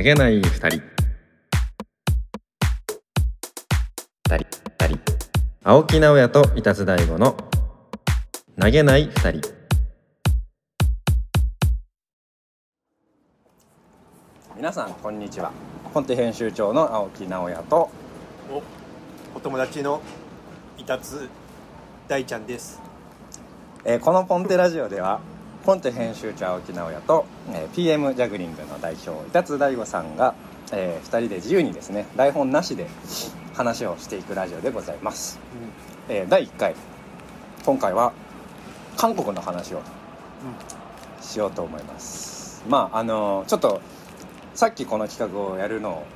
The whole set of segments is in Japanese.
投げない二人。二人。二人。青木直也と板津大吾の投げない二人。皆さんこんにちは。コンテ編集長の青木直也と。おお友達のイタツ大ちゃんです。えーこのポンテラジオではコンテ編集長青木直也と、えー PM ジャグリングの代表板津大吾さんが、え2人で自由にですね台本なしで話をしていくラジオでございます、えー第1回今回は韓国の話をしようと思います。まああのちょっとさっきこの企画をやるのを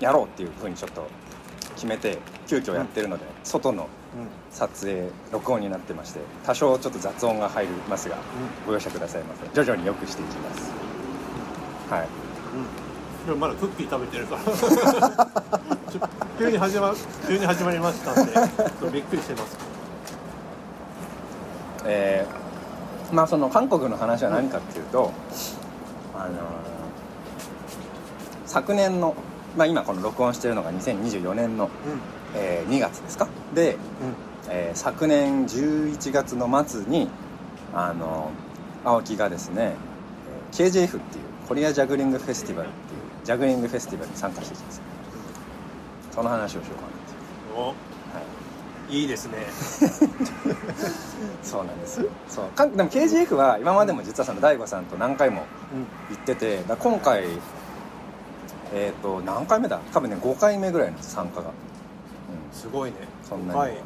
やろうっていうふうにちょっと決めて急遽やってるので、外の撮影録音になってまして多少ちょっと雑音が入りますがご容赦くださいませ。徐々に良くしていきます。はい。うん。でもまだクッキー食べてるから。ち ょ急に始ま急に始まりましたんでちょっとびっくりしてます。えーまあその韓国の話は何かっていうと、あのー昨年の、まあ、今この録音してるのが2024年の、えー2月ですか？で、えー昨年11月の末にあの青木がですねえー KJF っていうコリアジャグリングフェスティバルっていうジャグリングフェスティバルに参加してきたんですよ。その話をしようかなっていうおはい。いいですね。そうなんです。よそう。かんでも KGF は今までも実はその大悟さんと何回も行っててだから今回えっ、と何回目だ？多分ね5回目ぐらいなんです参加が、うん、すごいね。そんなに。はい、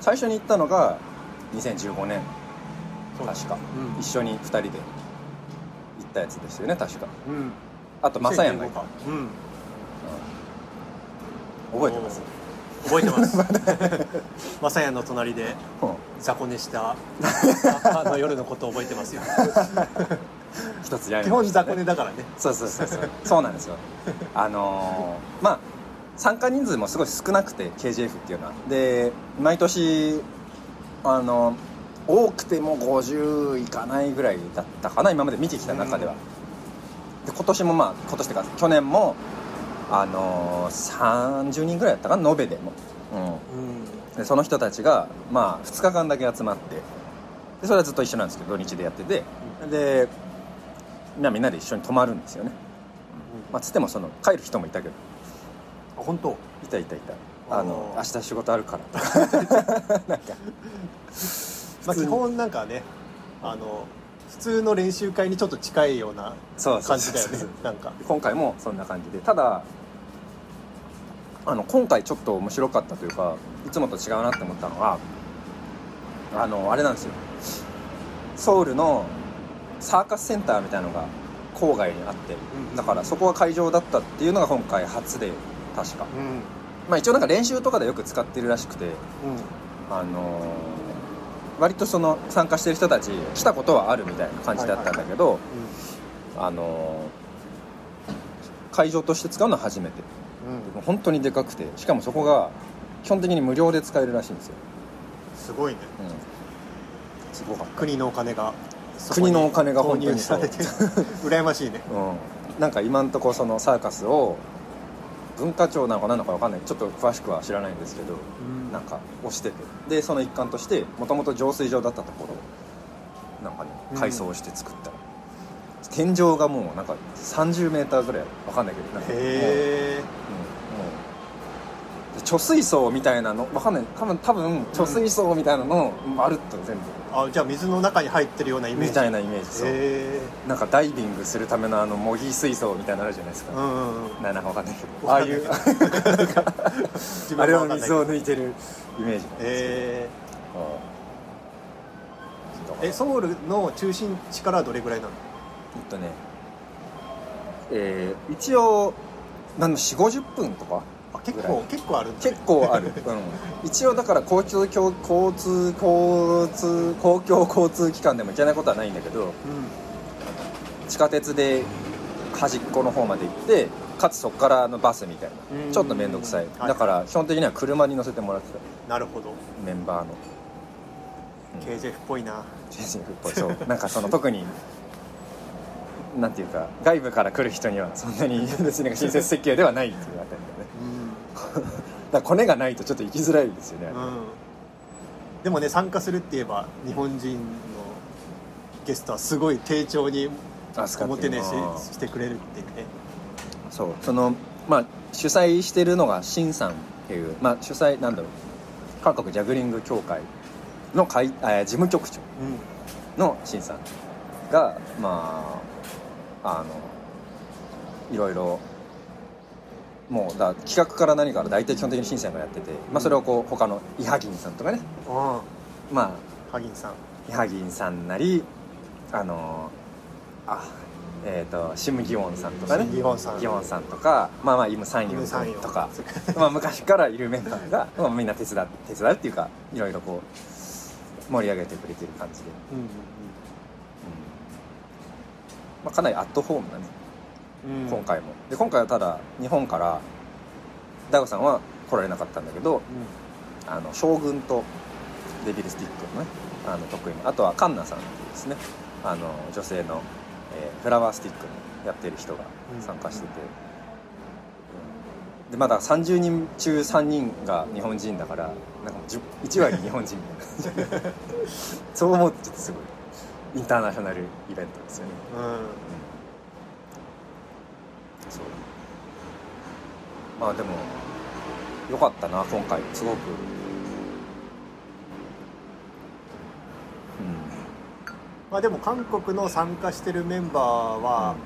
最初に行ったのが2015年。確か、うん。一緒に2人で行ったやつですよね確か。うん。あとマサヤンがいた、2015か。うん。覚えてます？覚えてます。まさやの隣でうん。雑魚寝した あの夜のことを覚えてますよ。一つやり基本雑魚寝だからね。そうそうそうそう。そうなんですよ。あのーまあ参加人数もすごい少なくて KGF っていうのは。で毎年あの多くても50いかないぐらいだったかな今まで見てきた中では、で今年もまあ今年っていうか去年もあのー30人ぐらいだったかな延べでも、うん、うん。でその人たちがまあ2日間だけ集まってでそれはずっと一緒なんですけど土日でやってて。でまあみんなで一緒に泊まるんですよね、まあ、つってもその帰る人もいたけど。あ本当？いたいたい。たあの明日仕事あるから。とか。なんかまあ、基本なんかねあの普通の練習会にちょっと近いような感じだよねなんか。今回もそんな感じで。ただあの今回ちょっと面白かったというかいつもと違うなって思ったのはあのあれなんですよ。ソウルのサーカスセンターみたいなのが郊外にあってうん。だからそこが会場だったっていうのが今回初で確か。うん。まあ一応なんか練習とかでよく使ってるらしくてうん。あのー割とその参加してる人たち来たことはあるみたいな感じだったんだけど、あのー会場として使うのは初めて。うん。本当にでかくてしかもそこが基本的に無料で使えるらしいんですよ、すごいね。うん、すごかった。国のお金が国のお金が投本当に入されて 羨ましいね。うん、なんか今んとこそのサーカスを文化庁なのか何なのか分かんない。ちょっと詳しくは知らないんですけどなんか押してて。でその一環としてもともと浄水場だったところをなんかねうん。改装して作った、天井がもうなんか 30m ぐらい。分かんないけどなんか。もううん貯水槽みたいなの分かんない。多分多分貯水槽みたいなのまるっと全部、あじゃあ水の中に入ってるようなイメージ。みたいなイメージそう。へなんかダイビングするためのあの模擬水槽みたいなのあるじゃないですか、えうんうんうん。ななんか分かんないけど。ああいう。自あれを水を抜いてるイメージなんですけど、え。うんーえソウルの中心地からどれぐらいなの？えっとね。えー一応なん4 5 0分とかあ結構結構あるね。結構ある、うん、一応だから交通交交通交通公共交通機関でも行けないことはないんだけどう地下鉄で端っこの方まで行ってかつそこからのバスみたいうん。なちょっと面倒くさい。はい。だから基本的には車に乗せてもらってた。んなるほど。メンバーの。KJF っぽいな。JSF っぽい。そう。なんかその特になんていうか外部から来る人にはそんなに 別に親切設計ではないっていうあたり だコネがないとちょっと行きづらいですよね、うん、うん、でもね参加するって言えば日本人のゲストはすごい丁重におもてなししてくれるって言ってそう。そのまあ主催してるのがシンさんっていうまあ主催なんだろう。韓国ジャグリング協会の会あ事務局長うん。のシンさんがまああのいろいろもうだ企画から何から大体基本的にシンさんがやってて、まあ、それをこう他のイハギンさんとかね。あまあハギンさん。あイハギンさんなりあのあえっ、とシム・ギウォンさんとかね。ギウォンさん。ギウォンさんとかまあまあイム・サンユンさんとか。まあ昔からいるメンバーが、まあ、みんな手伝手伝うっていうかいろいろこう盛り上げてくれてる感じで、うん。うん。まあ、かなりアットホームなねうん。うん今回も。で今回はただ日本から大悟さんは来られなかったんだけどあの将軍とデビルスティックのねあの得意なあとはカンナさんっていうですね。あの女性の、えーフラワースティックのやってる人が参加してて、うん。でまだ30人中3人が日本人だからなんかもう10 1割日本人みたいな。そう思うとちょっとすごいインターナショナルイベントですよね。うんそうまあでもよかったな今回。すごく。まあでも韓国の参加してるメンバーは、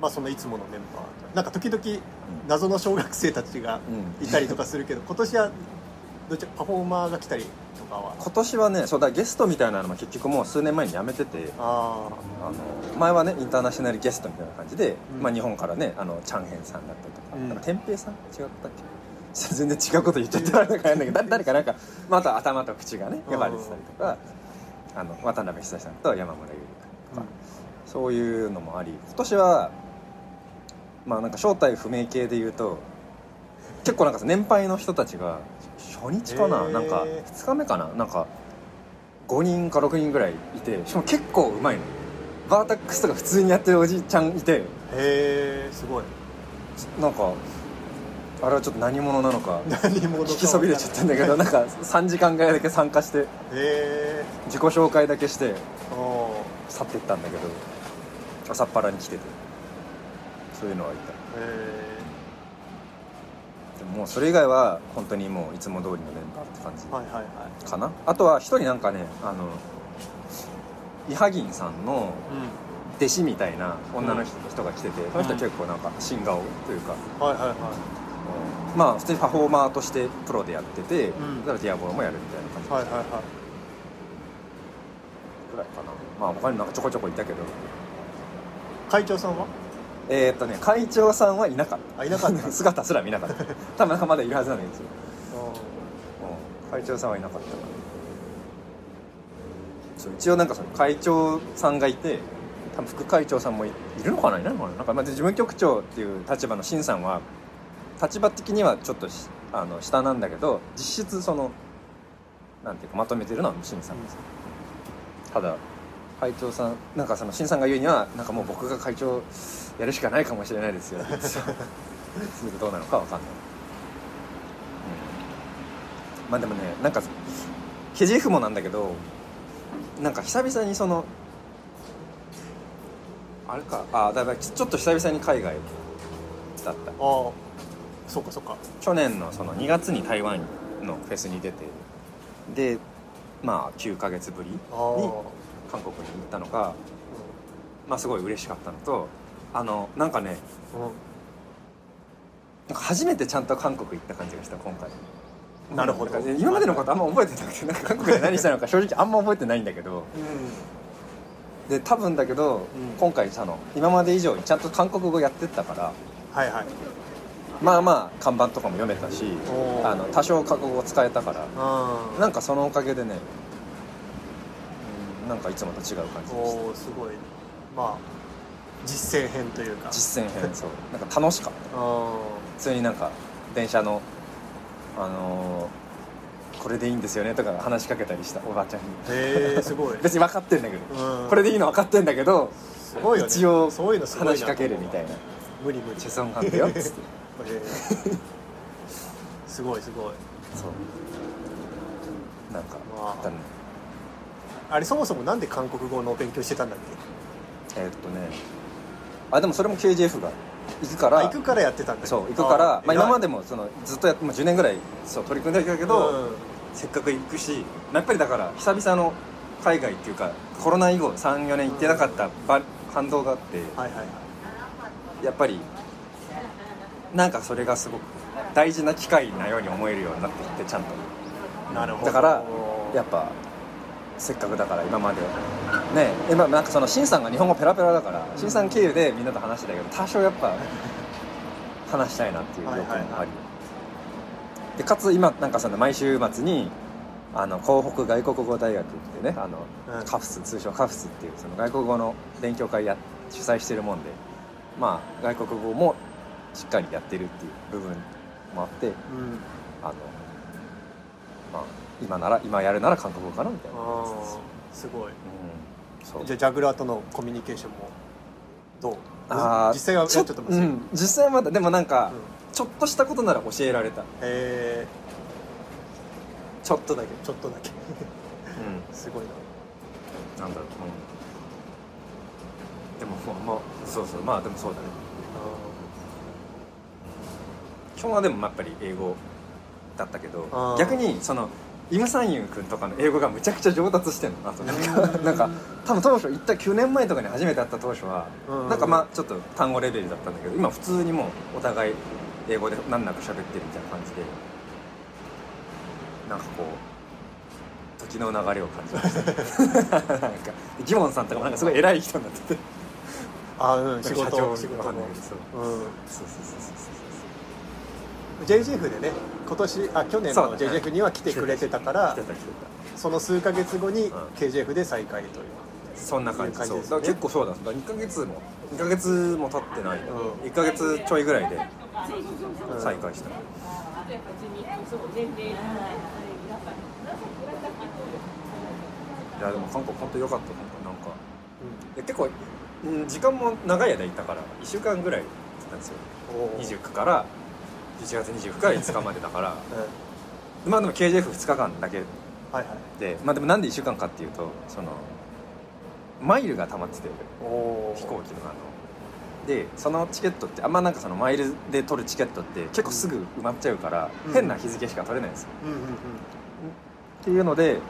まあそのいつものメンバーなんか時々謎の小学生たちがうん、いたりとかするけど 今年はどっちパフォーマーが来たりとかは今年はねそうだゲストみたいなのも結局もう数年前に辞めててああの前はねインターナショナルゲストみたいな感じで、うん。まあ、日本からねあのチャンヘンさんだったりとか,、うん。天平さん？違ったっけ？全然違うこと言っちゃってられなんだけど誰誰かなんか、まあ、あとは頭と口がね呼ばれてたりとか、あの渡辺久志さんと山村優あ、とか、そういうのもあり今年はまあなんか正体不明系で言うと結構なんかさ年配の人たちが初日かな、へー。なんか2日目かな？なんか5人か6人ぐらいいてしかも結構うまいの。バータックスとか普通にやってるおじいちゃんいて。へえすごい。なんかあれはちょっと何者なのか聞きそびれちゃったんだけど なんか3時間ぐらいだけ参加してへえ自己紹介だけしてお去ってったんだけど朝っぱらに来ててそういうのはいた。へでももうそれ以外は本当にもういつも通りのメンバーって感じえはいはいはい。かな。あとは一人なんかねあのイハギンさんのう弟子みたいな女の人人が来てて、その人は結構なんか新顔というか、んはいはい。はまあ普通にパフォーマーとしてプロでやってて、うん。だからディアボロもやるみたいな感じ。いはいはいはい。ぐらいかな。まあ他になんかちょこちょこいたけど。会長さんは？えーっとね会長さんはいなかった。あいなかった。姿すら見なかった。多分なんかまだいるはずなんだけどうん。会長さんはいなかったから。そう一応なんかその会長さんがいて多分副会長さんもいいるのかないないのかな。なんかまあ事務局長っていう立場の新さんは立場的にはちょっとしあの下なんだけど実質そのなんていうかまとめてるのは新さんです。ただ会長さんなんかその新さんが言うにはなんかもう僕が会長やるしかないかもしれないですよ。って言ってたそれでどうなのかわかんない、うん、まあでもねなんかケジフもなんだけどなんか久々にそのあれか。あだからちちょっと久々に海外だった。ああ。そうかそうか。去年のその2月に台湾のフェスに出てでまあ9ヶ月ぶりに韓国に行ったのがまあすごい嬉しかったのとあのなんかねうんなんか初めてちゃんと韓国行った感じがした今回。なるほど。今までのことあんま覚えてなくて なんか韓国で何したのか正直あんま覚えてないんだけど。で多分だけど、ん。今回あの今まで以上にちゃんと韓国語やってったからはいはい。まあまあ看板とかも読めたしあの多少韓国語使えたからあなんかそのおかげでね、うん、なんかいつもと違う感じでした。すごい。まあ実践編というか。実践編そう。なんか楽しかった。あ普通になんか電車のあのーこれでいいんですよねとか話しかけたりしたおばあちゃんに。あへえすごい。別に分かってんだけど、うん。これでいいの分かってんだけどすごいよね。一応そういうの話しかけるみたいな。無理無理。チェソンハンデよっつって。えー。すごいすごい。そう。なんかまあ。あったね。あれそもそもなんで韓国語の勉強してたんだっけ？えーっとねあでもそれも KJF が行くから。あ行くからやってたんだ。そう行くから。まあ、今まででもそのずっとやって、まあ、10年ぐらいそう取り組んできたけど、せっかく行くし、まあやっぱりだから久々の海外っていうかコロナ以後34年行ってなかったば反動があってはいはいはい。やっぱりなんかそれがすごく大事な機会なように思えるようになってきてちゃんと。なるほど。だからやっぱせっかくだから今まで。ね今なんかそのシンさんが日本語ペラペラだからシンさん経由でみんなと話してたけど多少やっぱ話したいなっていう欲もあり、はい。はいはいでかつ今なんかその毎週末にあの港北外国語大学ってねあの、うん。カフス通称カフスっていうその外国語の勉強会や主催してるもんでまあ外国語もしっかりやってるっていう部分もあってうん。あのまあ今なら今やるなら韓国語かなみたいな。すごい。うん。じゃあジャグラーとのコミュニケーションもどう？あー実際はちょっとうん、実際はまだでもなんか、うん。ちょっとしたことなら教えられた。えちょっとだけ。ーちょっとだけ。うん。すごいな。なんだろう、うん、でもまあまあそうそう。まあでもそうだね。基本はでもやっぱり英語だったけど逆にそのイム・サンユン君とかの英語がむちゃくちゃ上達してんのあとなんかなんか多分当初行った9年前とかに初めて会った当初はうん。なんかまあちょっと単語レベルだったんだけど今普通にもうお互い英語で難なく喋ってるみたいな感じでなんかこう時の流れを感じました。なんかジモンさんとかもなんかすごい偉い人になってて。あーうん仕社長事仕事の。うん。そうそうそうそう JJF でね今年あ去年のそうだね。JJF には来てくれてたからその数ヶ月後にん。KJF で再会という。たそんな感じです。だから結構そうだ。だから2ヶ月も2ヶ月も経ってない、うん。1ヶ月ちょいぐらいでうん。再開した、いやでも韓国本当良かったなんかいや結構、うん、時間も長い間いたから1週間ぐらいだったんですよ。うんおー29から11月29から5日までだから。うん。まあでも KJF2 日間だけはいはい。でまあでもなんで1週間かっていうとそのマイルが溜まってて飛行機のあの。でそのチケットってあんまなんかそのマイルで取るチケットって結構すぐ埋まっちゃうから、うん。変な日付しか取れないんですよ。うんうんうんっていうので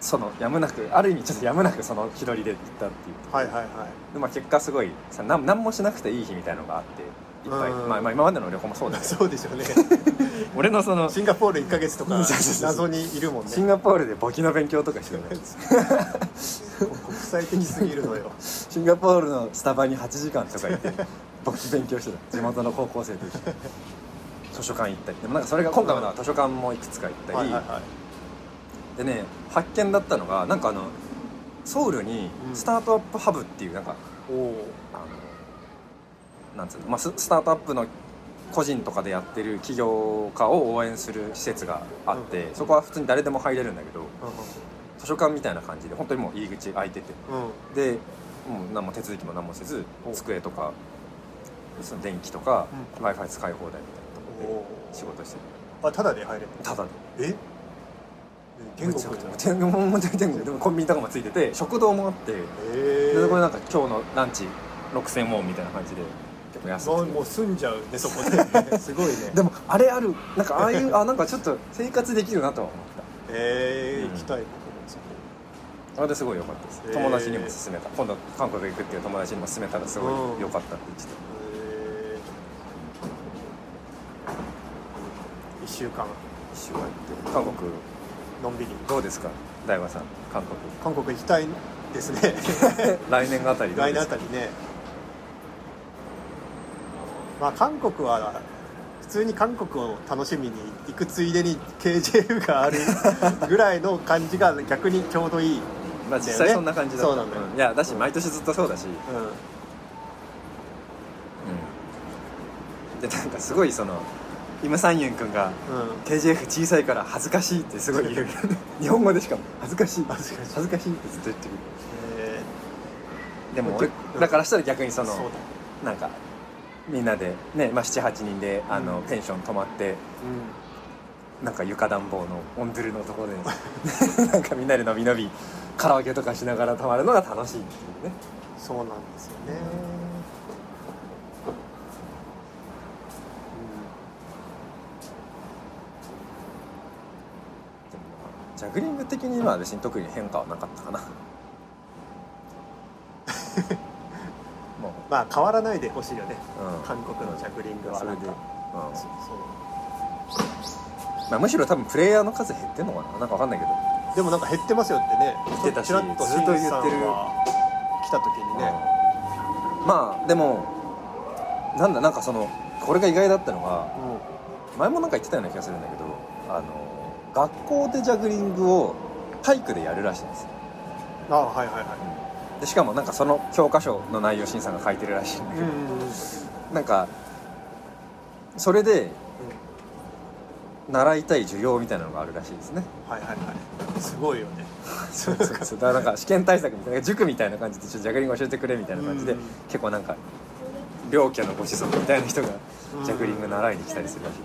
そのやむなくある意味ちょっとやむなくその日取りで行ったっていう。はいはいはい。で、まあ、結果すごいさなん何もしなくていい日みたいのがあっていっぱい、うんまあ、まあ今までの旅行もそうだ そうでしょうね。俺のそのシンガポール1ヶ月とか謎にいるもんね。シンガポールで簿記の勉強とかしてたね。国際的すぎるのよ。シンガポールのスタバに8時間とか行って簿記勉強してた。地元の高校生と一緒。に図書館行ったり。でもなんかそれが今回は図書館もいくつか行ったり、はいはいはい。でね発見だったのがなんかあのソウルにうん。スタートアップハブっていうなんか、おおあのなんつうの、まあ、ススタートアップの個人とかでやってる起業家を応援する施設があって、そこは普通に誰でも入れるんだけど図書館みたいな感じで本当にもう入り口開いてて。うん。でもう何も手続きも何もせずお机とかその電気とかう w i f i 使い放題みたいなとこで仕事してあただで入れるただで。え？天国じゃ。ん天国も天国。でもコンビニとかもついてて食堂もあって。えでこれなんか今日のランチ6000ウォンみたいな感じで結構安くて。もう住んじゃうねそこで。すごいね。でもあれある。なんかああいうあなんかちょっと生活できるなとは思っえー、うん。行きたいあれすごい良かったです、へー。友達にも勧めた。今度韓国行くっていう友達にも勧めたらすごいうん。良かったって言ってた。えー、1週間。一週間行って。韓国？のんびり。どうですか？大和さん韓国。韓国行きたいですね。来年あたりどう来ですか？年あたりねまあ韓国は普通に韓国を楽しみに行くついでに KJF がある ぐらいの感じが逆にちょうどいい、まあ実際そんな感じだ。そうなんだよいやだし毎年ずっとそうだし、うでなんかすごいそのイム・サンユン君がん。うん、KJF 小さいから恥ずかしいってすごい言う。日本語でしかも恥ずかしい。恥ずかしい。恥ずかしいってずっと言ってくるえでも俺うん。だからしたら逆にそのそなんかみんなでね、まあ、78人であの、うん。ペンション泊まってうなんか床暖房のオンドゥルのところで なんかみんなでのびのびカラオケとかしながら泊まるのが楽しいっていうね。んそうなんですよね。でもまあジャグリング的には別に特に変化はなかったかな もう、まあ変わらないでほしいよねうん、韓国のジャグリングはそれで、なん。かうんそう。まあ、むしろ多分プレイヤーの数減ってんのかな。なんかわかんないけど。でもなんか減ってますよってね。言ってたしずっと言ってる。来た時にね。まあでもなんだなんかそのこれが意外だったのがう前もなんか言ってたような気がするんだけどあの学校でジャグリングを体育でやるらしいんですよ。んああはいはいはいでしかもなんかその教科書の内容審査が書いてるらしいんだけど、なんかそれで習いたい授業みたいなのがあるらしいですね。はいはいはい。すごいよね。そうそうそう。だからなんか試験対策みたいな塾みたいな感じでちょっとジャグリング教えてくれみたいな感じでうん。結構なんか両家のご子息みたいな人がうん。ジャグリング習いに来たりするらしい。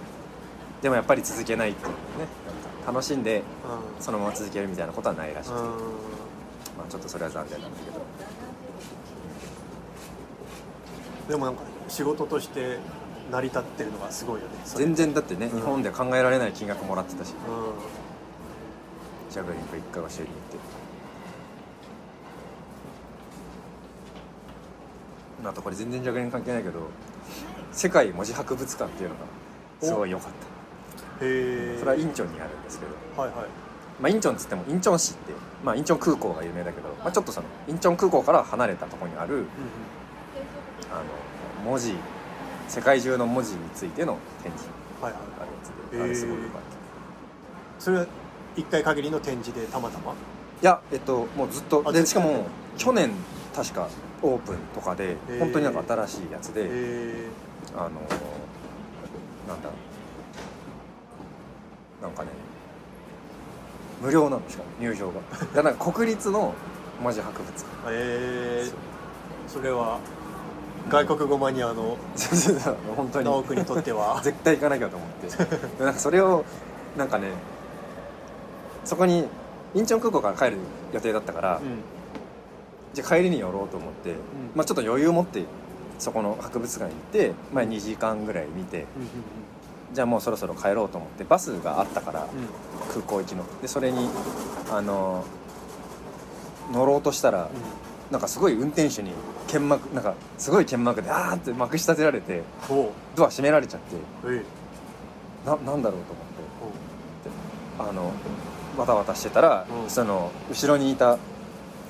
でもやっぱり続けないっていうね楽しんでうそのまま続けるみたいなことはないらしくて、まあ、ちょっとそれは残念なんだけどでもなんか仕事として成り立ってるのがすごいよね。全然だってねうん。日本では考えられない金額もらってたし。うジャグリング一回教えに行って。あとこれ全然ジャグリング関係ないけど世界文字博物館っていうのがすごい良かった。んへえ。それはインチョンにあるんですけど、はいはい。まあ、インチョンっつってもインチョン市って、まあ、インチョン空港が有名だけど、まあ、ちょっとそのインチョン空港から離れたところにあるうんうんあの文字世界中の文字についての展示。はいはい。があるやつで、へーあれすごい良かった。それは一回限りの展示でたまたま？いやえっともうずっとでしかも去年確かオープンとかでー。本当になんか新しいやつで、へえあのなんだなんかね無料なのしかも入場が。だからなんか国立の文字博物館。へえそれは外国語マニアの 本当に。直君にとっては。絶対行かなきゃと思って。でなんかそれをなんかねそこにインチョン空港から帰る予定だったから、うん。じゃあ帰りに寄ろうと思って、まあ、ちょっと余裕を持ってそこの博物館に行って、まあ、2時間ぐらい見てうんうんじゃあもうそろそろ帰ろうと思ってバスがあったからうん。空港行きの。でそれにあの乗ろうとしたらなんかすごい運転手に剣幕なんかすごい剣幕であーってまくし立てられてドア閉められちゃってええ。ななんだろうと思って。あのわたわたしてたら、うん。その後ろにいた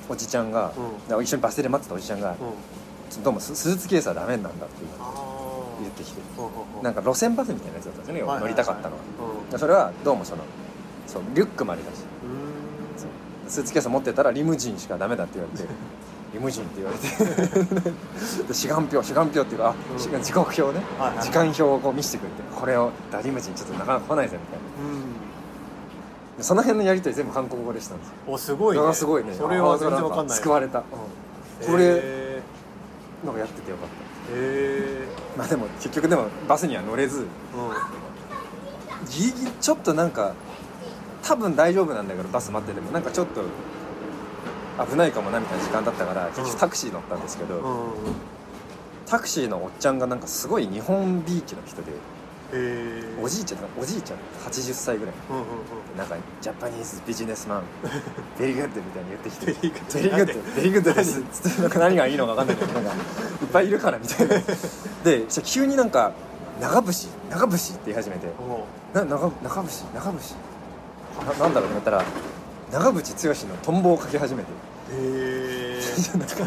おじちゃんが、う一緒にバス停で待ってたおじちゃんがうん「どうもススーツケースはダメなんだ」って言ってきて。なんか路線バスみたいなやつだったんですよね、乗りたかったのは。それはどうもそのそうリュックまでだしスーツケース持ってたらリムジンしかダメだって言われて リムジンって言われて。で志願票志願票っていうかあ、うん。時刻表ね、はいはい時間表をこう見せてくれてこれをだリムジンちょっとなかなか来ないぜみたいな。ーん。でその辺のやり取り全部韓国語でしたんですよ。おすごいね。すごいね。それは全然わかんない救われた、うん。これへなんかやっててよかっえへたまあでも結局でもバスには乗れず。えギリギリちょっとなんか多分大丈夫なんだけどバス待っててもなんかちょっと危ないかもなみたいな時間だったから結局タクシー乗ったんですけど、タクシーのおっちゃんがなんかすごい日本びいきの人でへえおじいちゃんおじいちゃん80歳ぐらい。うんうんうん。なんか Japanese businessman very good みたいに言ってきて very good。very good で？す。つってなんか何がいいのか分かんないけどなんかいっぱいいるからみたいな。で急になんか長渕長渕って言い始めて。な長長渕長渕ななんだろうと思ったら長渕剛のトンボをかけ始めてへえ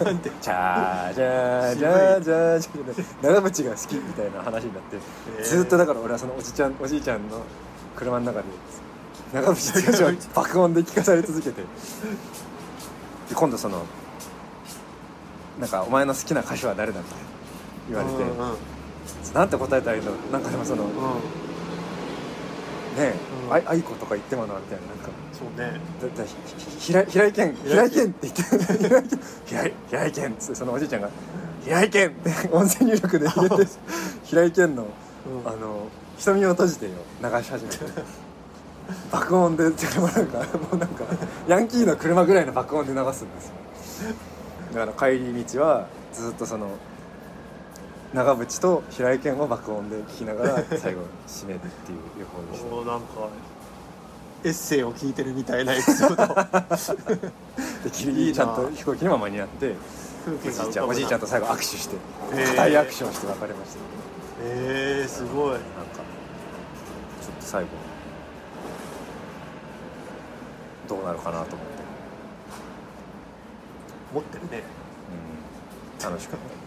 なんて「チャージャージャージャージャー」長渕が好きみたいな話になってずっとだから俺はそのおじちゃんおじいちゃんの車の中で長渕剛を爆音で聞かされ続けてで今度そのなんか「お前の好きな歌手は誰だ?」って言われて、うんうんなんて答えたらいいのなんかでもそのうんねうんあい愛子とか言ってもなみたいななんか。そうね。だだひひ平井平井堅。平井堅って言って。平井堅平井平井堅っつってそのおじいちゃんが「平井堅!」って音声入力で 入れて平井堅のうん。あの瞳を閉じてよ流し始めて。爆音でてかもうなんかもうなんかヤンキーの車ぐらいの爆音で流すんですよ。だから帰り道はずっとその長渕と平井堅を爆音で聞きながら最後締めるっていう旅行でした。もうなんかエッセイを聞いてるみたいなエピソード。でギリギリちゃんと飛行機にも間に合っておじいちゃんおじいちゃんと最後握手して固い握手をして別れました。えー、すごい。なんかちょっと最後どうなるかなと思って、持ってるね。うん、楽しかった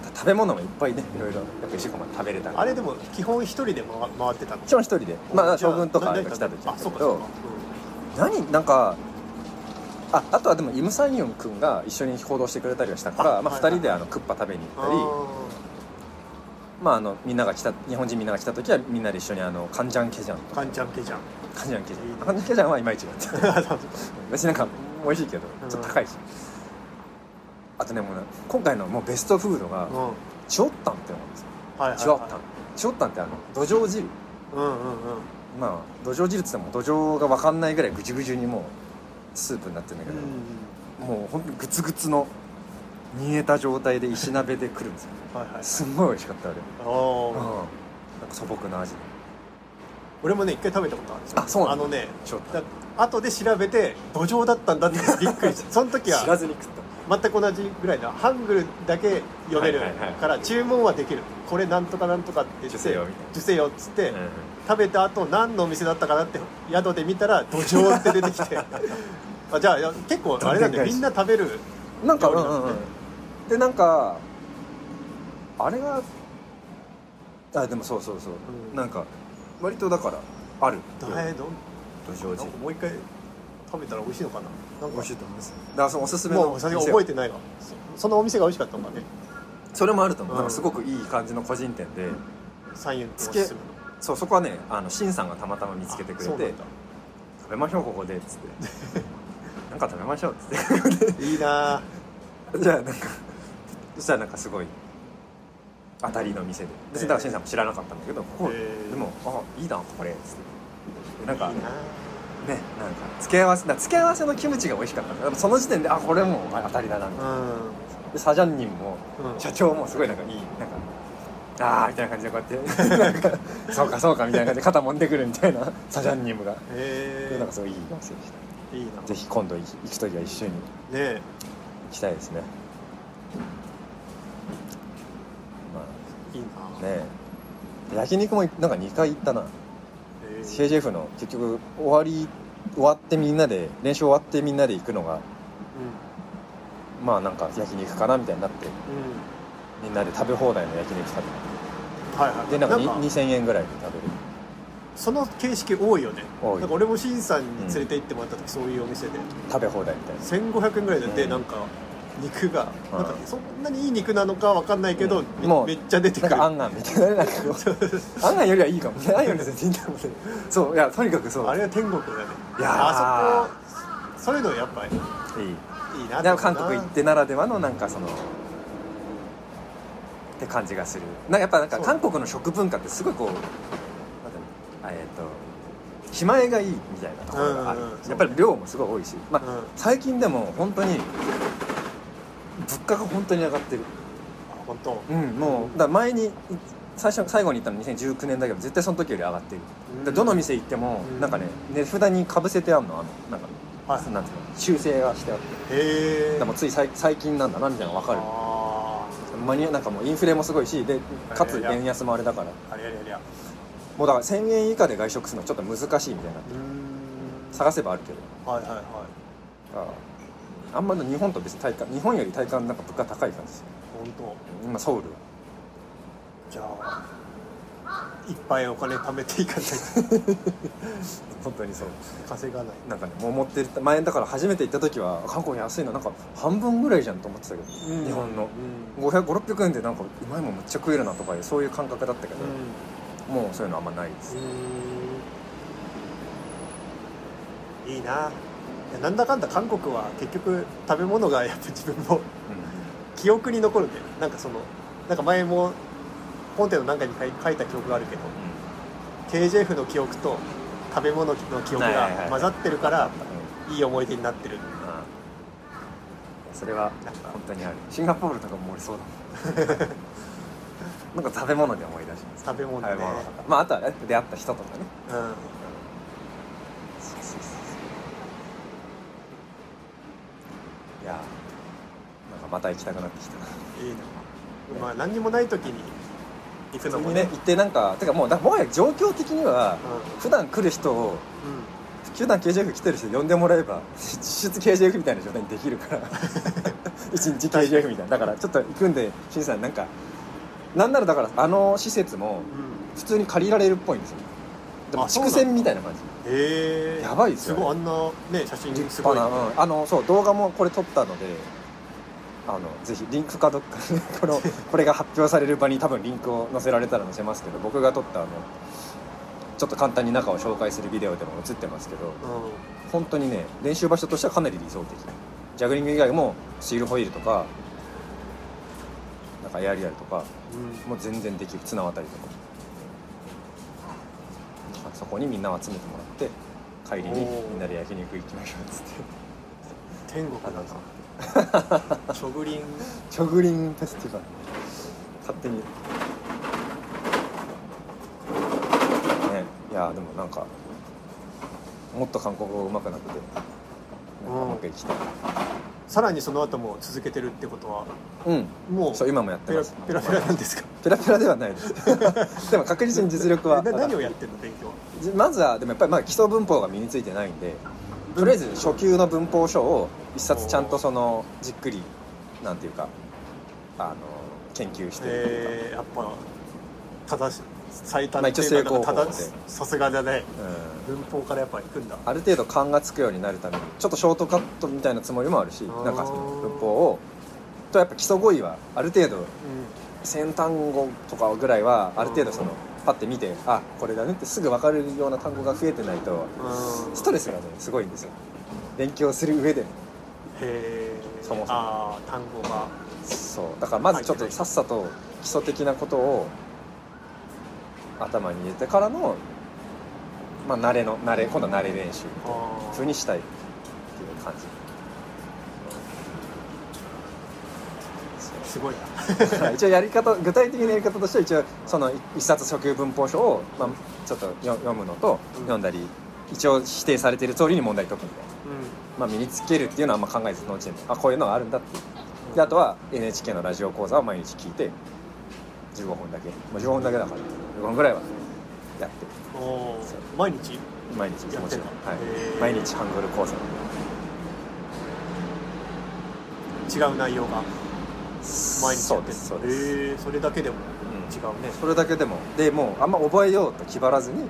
また食べ物もいっぱいねいろいろやっぱ石窯で食べれたあれでも基本一人で回回ってたの？基本一人で。まあ将軍とかが何来た時だあけどそうかそうか、何なんかああとはでもイム・サンヨン君が一緒に行動してくれたりはしたからまあ、あはいはい。2人であのクッパ食べに行ったり。うんまあ、あのみんなが来た日本人みんなが来た時はみんなで一緒にあのカンジャンケジャンあカンちゃん系じゃんカンジャンケジャン。カンジャンケジャンはいまいちだった。別に なんか美味しいけどうん。ちょっと高いし、あとねもうね今回のもうベストフードがチオッタンってのなんですよ。はいはいチオッタン。チオッタンってあの土壌汁。うんうんうんまあ土壌汁っつっても土壌が分かんないぐらいぐじゅぐじゅにもうスープになってるんだけど、もうほんとグツグツの煮えた状態で石鍋で来るんですよ。はいはい。すんごい美味しかったあれ。あうん。ーなんか素朴な味俺もね一回食べたことあるんですよ。あそうなのあのねチオッタン。だ後で調べて土壌だったんだってびっくりした。その時は。知らずに食った全く同じぐらいのハングルだけ読めるから注文はできる。これなんとかなんとかって言って受精よっつって、うん食べた後何のお店だったかなって宿で見たら土壌って出てきて。あじゃあ結構あれなんでみんな食べるなんか、うんうんうん、でなんかあれがあでもそうそうそう、うん。なんか割とだからある。だえど土壌もう一回食べたら美味しいのかななんか。美味しいと思います。だからそのおすすめのもう覚えてないわ。そそのお店が美味しかったのかね。それもあると思う、うん。なんかすごくいい感じの個人店で。三円つけそうそこはねあのシンさんがたまたま見つけてくれてそうなんだ「食べましょうここで」っつって「なんか食べましょう」っつって。いいな じゃあなんかそしたらなんかすごい当たりの店で。別にだからシンさんも知らなかったんだけど、ここへー。でも「あいいなこれ」っつって。でなんかいいなねなんか付け合わせだ付け合わせのキムチが美味しかったの。やっぱその時点であこれもうあ当たりだな。みたいなうでサジャンニンも、うん。社長もすごいなんかいいなんかああみたいな感じでこうやって なんかそうかそうかみたいな感じで肩揉んでくるみたいなサジャンニムが、んへでなんかすごいいい店でしえいいな。たぜひ今度行く時は一緒に。ねえ。行きたいですね。まいいな。あねえ。焼肉もなんか2回行ったな KJF の結局終わり終わってみんなで練習終わってみんなで行くのがまあなんか焼肉かなみたいになってうんみんなで食べ放題の焼肉食べてうんはいはい。でなんかになんか2000円ぐらいで食べれる。その形式多いよね。なんか俺もシンさんに連れて行ってもらった時、そういうお店で。食べ放題みたいな。1500円ぐらいで、でうん。なんか肉が、うん。なんかそんなにいい肉なのかわかんないけど、もうめっちゃ出てくる。あんあんみたいな。ねなんかこうあんあんよりはいいかも。ねあんより全然いいかもねそういやとにかくそう。あれは天国だね。いやー。あそこそういうのやっぱりいい。いいなで韓国行ってならではのなんかそのって感じがする。なやっぱなんか韓国の食文化ってすごいこうえっ、と気前がいいみたいなところがある、やっぱり量もすごい多いし、まあうん。最近でも本当に物価が本当に上がってる。あ本当。うんもうだ前に最初最後に行ったの2019年だけど絶対その時より上がってる、でどの店行ってもうん。なんかね値札にかぶせてあんのあのなんか、はい。なんていうの修正がしてあって。へえでもつい最最近なんだなみたいなの分かる。あマニアなんかもうインフレもすごいしでかつ円安もあれだから。ーあれやりゃやりゃ。もうだから1000円以下で外食するのちょっと難しいみたいなうーん。探せばあるけど。はいはいはい。ああんまり日本と別に体感日本より体感なんか物価高い感じですよ。本当。今ソウル。はじゃあいっぱいお金貯めていかない。と 本当にそう。稼がない。なんかねもう思ってる前だから初めて行った時は韓国安いのなんか半分ぐらいじゃんと思ってたけど、うん。日本の。うん。500600円でなんかうまいもんめっちゃ食えるなとかそういう感覚だったけど、もうそういうのあんまないです、いいななんだかんだ韓国は結局食べ物がやっぱ自分も記憶に残るんでなんかそのなんか前も本店の何かに書いた記憶があるけど KJF の記憶と食べ物の記憶が混ざってるからうん。いい思い出になってる。うん。それは本当にある。シンガポールとかも俺そうだもん。なんか食べ物で思い出します。食べ物ね。食べ物とか。まああとはね出会った人とかね。うんそうそうそういやーなんかまた行きたくなってきた。いいなまあ何にもない時に行くのもね。ね行ってなんかてかもうだもはや状況的にはう普段来る人をんうん。普段 KJF 来てる人呼んでもらえば実質 KJF みたいな状態にできるから。一日 KJF みたいな。だからちょっと行くんでしんさんなんかなんならだからあの施設もうん。普通に借りられるっぽいんですよ。でも畜船みたいな感じ。へえやばいですよすごいあんなね写真立すごい。派な、うん。あのそう動画もこれ撮ったのであのぜひリンクかどっかに このこれが発表される場に多分リンクを載せられたら載せますけど僕が撮ったあのちょっと簡単に中を紹介するビデオでも映ってますけどう本当にね練習場所としてはかなり理想的。ジャグリング以外もシールホイールとかなんかエアリアルとかんうん。もう全然できる綱渡りとか。そこにみんなを集めてもらって帰りにみんなで焼肉行きましょうっつって。天国だなチョグリンチョグリンフェスティバル。勝手に。ねいやでもなんかもっと韓国語上手くなってうたい。さらにその後も続けてるってことはうん。もうそう今もやってペラます。ペラペラなんですか？ペラペラではないです。でも確実に実力はな何をやってんの勉強は？じまずはでもやっぱりまあ基礎文法が身についてないんでとりあえず初級の文法書を一冊ちゃんとそのじっくりなんていうかあの研究してるというか、えー、やっぱ正し最短で。正しさすがだねうん。文法からやっぱ行くんだ。ある程度勘がつくようになるためにちょっとショートカットみたいなつもりもあるしなんか文法をとやっぱ基礎語彙はある程度う先単語とかぐらいはある程度そのパッて見てあこれだねってすぐ分かるような単語が増えてないとんうん。ストレスがねすごいんですよ。勉強する上で。もへえそもそも。ああ単語が。そう。だからまずちょっとさっさと基礎的なことを頭に入れてからのまあ慣れの慣れ今度は慣れ練習。あ風にしたいっていう感じ。ーすごいな。一応やり方具体的なやり方としては一応その一冊初級文法書を、まあ、ちょっとよ読むのと、うん。読んだり一応指定されている通りに問題解くみたいな、うんまあ、身につけるっていうのはあんま考えずのうちにあこういうのがあるんだっていう。であとは NHK のラジオ講座を毎日聞いて15分だけ、まあ、15分だけだから15分ぐらいはやって。毎日？毎日もちろん、はい。毎日ハングル講座。違う内容が？毎日そうですそうです、それだけでもうん。違うね。それだけでも。でもうあんま覚えようと気張らずに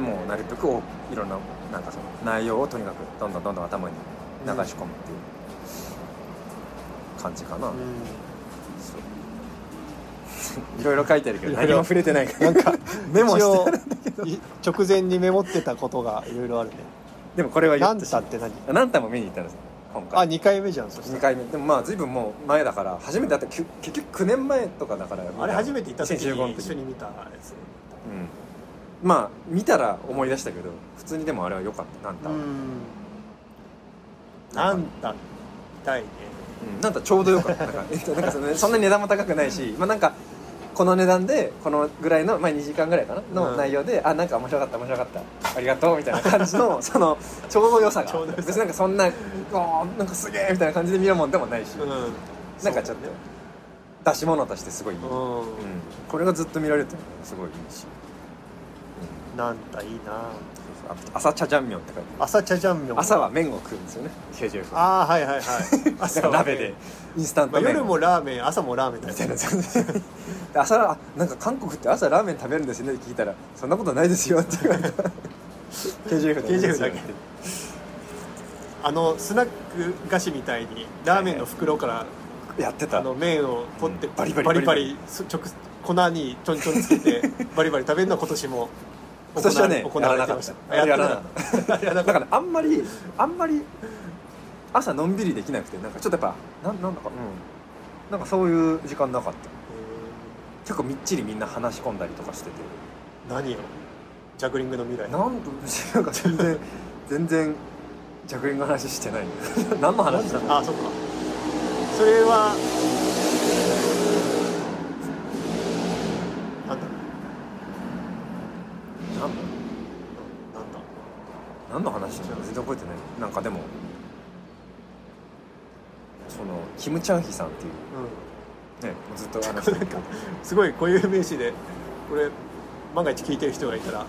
もうなるべくいろんななんかその内容をとにかくどんどんどんどん頭に流し込むっていう感じかな、うん。いろいろ書いてあるけど何も触れてないから。なんか メモしてるい直前にメモってたことがいろいろあるね。でもこれは言ったしタって何？何タも見に行ったんですよ今あ回2回目じゃんそした2ら回目。でもまあ随分もう前だから初めて会った結局9年前とかだから。あれ初めて行った時2015のに。一緒に見たやつ。うんまあ見たら思い出したけど普通にでもあれは良かった。なんた、うん。なんだ痛いねなんかちょうど良かった。なんかえっとなんかそのそんなに値段も高くないしまあなんかこの値段でこのぐらいの、まあ、2時間ぐらいかな？のうん。内容で、あなんか面白かった面白かった。ありがとうみたいな感じの そのちょうど良さが。ちょうど良さ。別になんかそんな「おーなんかすげえ」みたいな感じで見るもんでもないし、うん。なんかちょっと出し物としてすごいいい、うん。うん。これがずっと見られてるのがすごいいいし、なんだいいな。朝茶ジャンミョンって書いて朝茶ジャンミョン。朝は麺を食うんですよね。KJF ああはいはいはい。朝は鍋でインスタンまあ、ト麺。を夜もラーメン朝もラーメンだみたいな朝あなんか韓国って朝ラーメン食べるんですよねって聞いたらそんなことないですよって言われた。KJF だけ。あのスナック菓子みたいにラーメンの袋からやってた。あの麺を取ってうん。バリバリバリババリ直粉にちょんちょんつけてバリバリ食べるのは今年も今年はね行われてました。やらなかやった。だからあんまりあんまり朝のんびりできなくてなんかちょっとやっぱなんなんだかうん。なんかそういう時間なかった。た結構みっちりみんな話し込んだりとかしてて。えー何よジャグリングの未来。なんとなんか全然全然ジャグリングの話してない。何の話だあそっか。それはなんだなんだなんだ何の話だ全然覚えてない。なんかでもそのキム・チャンヒさんっていううねずっとあの人、なんかんすごい固有名詞でこれ万が一聞いてる人がいたらはい。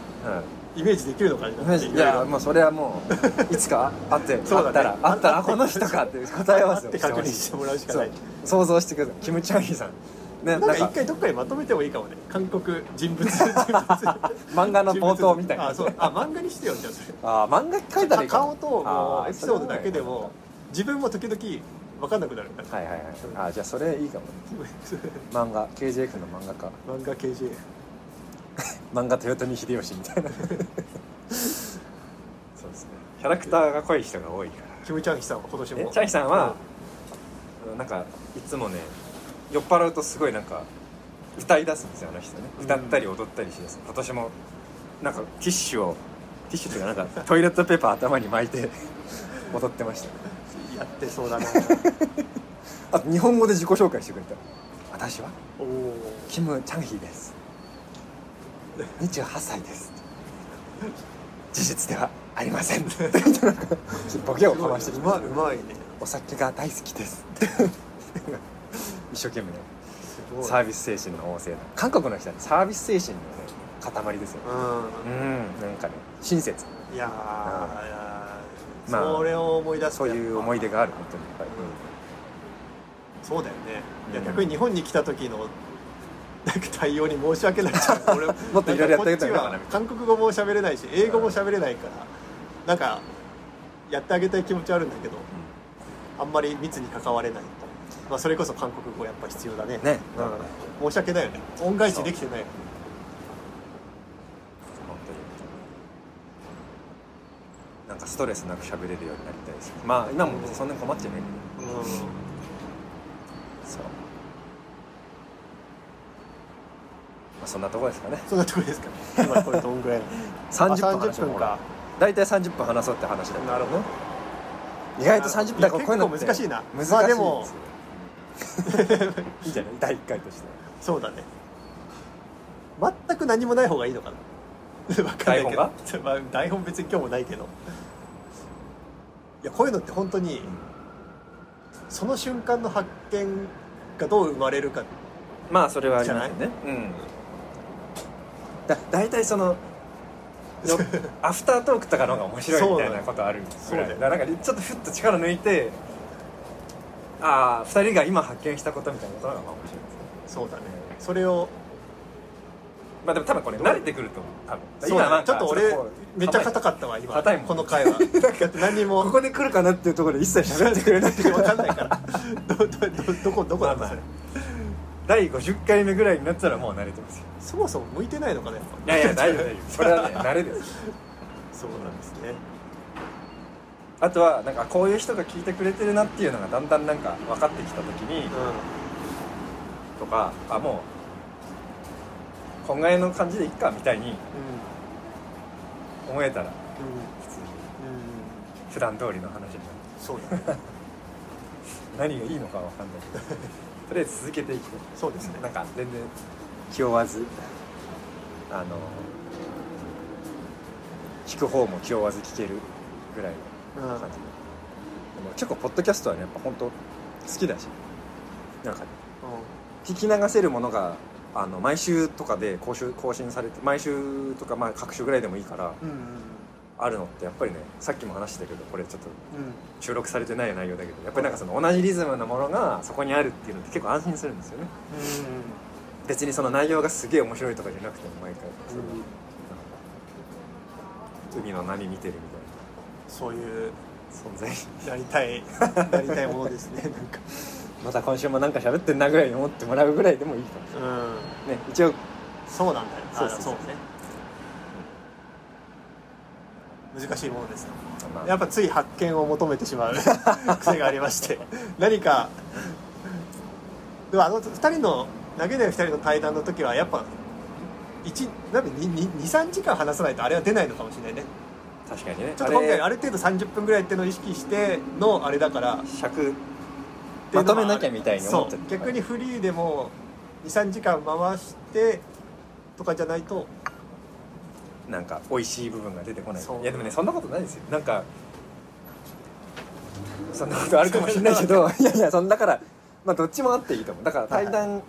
イメージできるのかいやもうそれはもう いつか会ってね。会ったら会ったらあこの人かって答え合わせをって確認してもらうしかない。想像してください。キム・チャンヒさんねなんか一回どっかにまとめてもいいかもね。韓国人物。漫画の冒頭みたいな。あそう。あ漫画にしてよじゃああー漫画描いたらいい顔ともエピソードだけでも自分も時々分かんなくなるはいはいはい。あーじゃあそれいいかも。漫画 KJF の漫画家漫画 KJ 漫画豊臣秀吉みたいな。そうですね。キャラクターが濃い人が多いから。キム・チャンヒさんは今年も。えチャンヒさんは、なんかいつもね酔っ払うとすごいなんか歌い出すんですよあの人ね。うん。歌ったり踊ったりしてです、今年もなんかティッシュをティッシュっていうかなんかトイレットペーパー頭に巻いて 踊ってました。やってそうだな。あと日本語で自己紹介してくれた。私は？キム・チャンヒです。28歳です。事実ではありません。ボケをかましてきうまうまいね。お酒が大好きです一生懸命ねサービス精神の旺盛な韓国の人はサービス精神の、ね、塊ですよ。ううんなんかね親切。んいやーいやーまあそれを思い出す。とそういう思い出がある本当に、はいそうだよね。いやうん。逆に日本に来た時のなんか対応に申し訳ない。じゃん俺もっといろいろやってあげたらな。韓国語も喋れないし英語も喋れないからなんかやってあげたい気持ちはあるんだけどあんまり密に関われないと、まあ、それこそ韓国語やっぱ必要だね。ね。うん、申し訳ないよね。恩返しできてないなんかストレスなく喋れるようになりたいですまあ今も別にそんなに困っちゃいない。けどうん。そう、まあ、そんなとこですかね。そんなとこですかね。今これどんぐらい30分 あ話し30分か。大体30分話そうって話だなるほど。意外と30分だからこういうの難しいな。難しいまあでも いいんじゃない第1回として。そうだね。全く何もない方がいいのかな。わかんないけど。台 まあ、台本別に今日もないけど。いやこういうのって本当にその瞬間の発見がどう生まれるかまあそれはありますよね。うん。だ大体そのよアフタートークとかの方が面白いみたいなことあるぐらい。そうだよ。だからなんかちょっとふっと力抜いてああ2人が今発見したことみたいなことの方がまあ面白いですねそうだね。それをまあでも多分これ慣れてくると多分。そうだなんかねちょっと俺めっちゃ硬かったわ今。硬いもんこの回はだって何にも。ここで来るかなっていうところで一切喋ってくれない分かんないから。どどどどこどこだった？それ第50回目ぐらいになったらもう慣れてますよ。そもそも向いてないのかなやっぱ。いやいや大丈夫大丈夫。それはね慣れです そうなんですねあとはなんかこういう人が聞いてくれてるなっていうのがだんだんなんか分かってきた時にうとかあもうこんぐらいの感じでいっかみたいに思えたらうん。普通にうん。普段通りの話になる。そうだね。何がいいのか分かんない。け どとりあえず続けていくそうですね。なんか全然気負わずあの聞く方も気負わず聞けるぐらい。のうん。感じで,、でも結構ポッドキャストはねやっぱ本当好きだし。なんか聞き流せるものがあの毎週とかで更新更新されて毎週とかまあ各週ぐらいでもいいからうんうんあるのってやっぱりねさっきも話したけどこれちょっとうん。収録されてない内容だけどやっぱりなんかその同じリズムのものがそこにあるっていうのって結構安心するんですよね。別にその内容がすげえ面白いとかじゃなくても毎回。その海の波見てるみそういう存在。なりたいなりたいものですね なんか。また今週もなんか喋ってんなぐらいに思ってもらうぐらいでもいいかも。しれうん。ないね一応。そうなんだよ。そうそうそう。ね。難しいものですまあ。やっぱつい発見を求めてしまう 癖がありまして。何かでもあの2人の投げない2人の対談の時はやっぱ23時間話さないとあれは出ないのかもしれないね確かにね。ちょっと今回あれ。る程度30分ぐらいっていうのを意識してのあれだから。尺。まとめなきゃみたいに思っ逆にフリーでも23時間回してとかじゃないと。なんか美味しい部分が出てこない。いやでもねそんなことないですよ。なんかそんなことあるかもしれないけど。いやいやそんだからまあどっちもあっていいと思う。だから対談、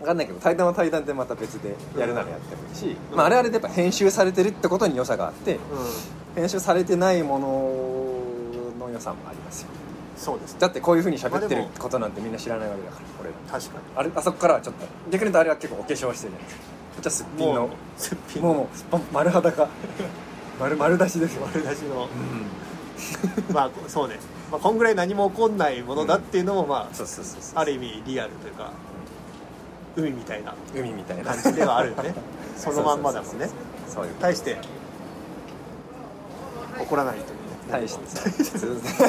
わかんないけど対談は対談でまた別でやるならやってもいいし、うんまあ、あれあれでやっぱ編集されてるってことに良さがあってうん。編集されてないものの良さもありますよ。そうですだってこういうふうに喋ってることなんてみんな知らないわけだから俺ら確かあれあそこからはちょっと逆に言うとあれは結構お化粧してるじゃないですかこっちはすっぴんの。すっぴんもう丸裸。丸丸出しですよ、丸出しの。うん、まあそうね、まあ、こんぐらい何も起こんないものだっていうのもまあ、う。ある意味リアルというか海みたいな海みたいな。感じではあるよね。そのまんまだもんね。そういう対して。怒らないというね。対し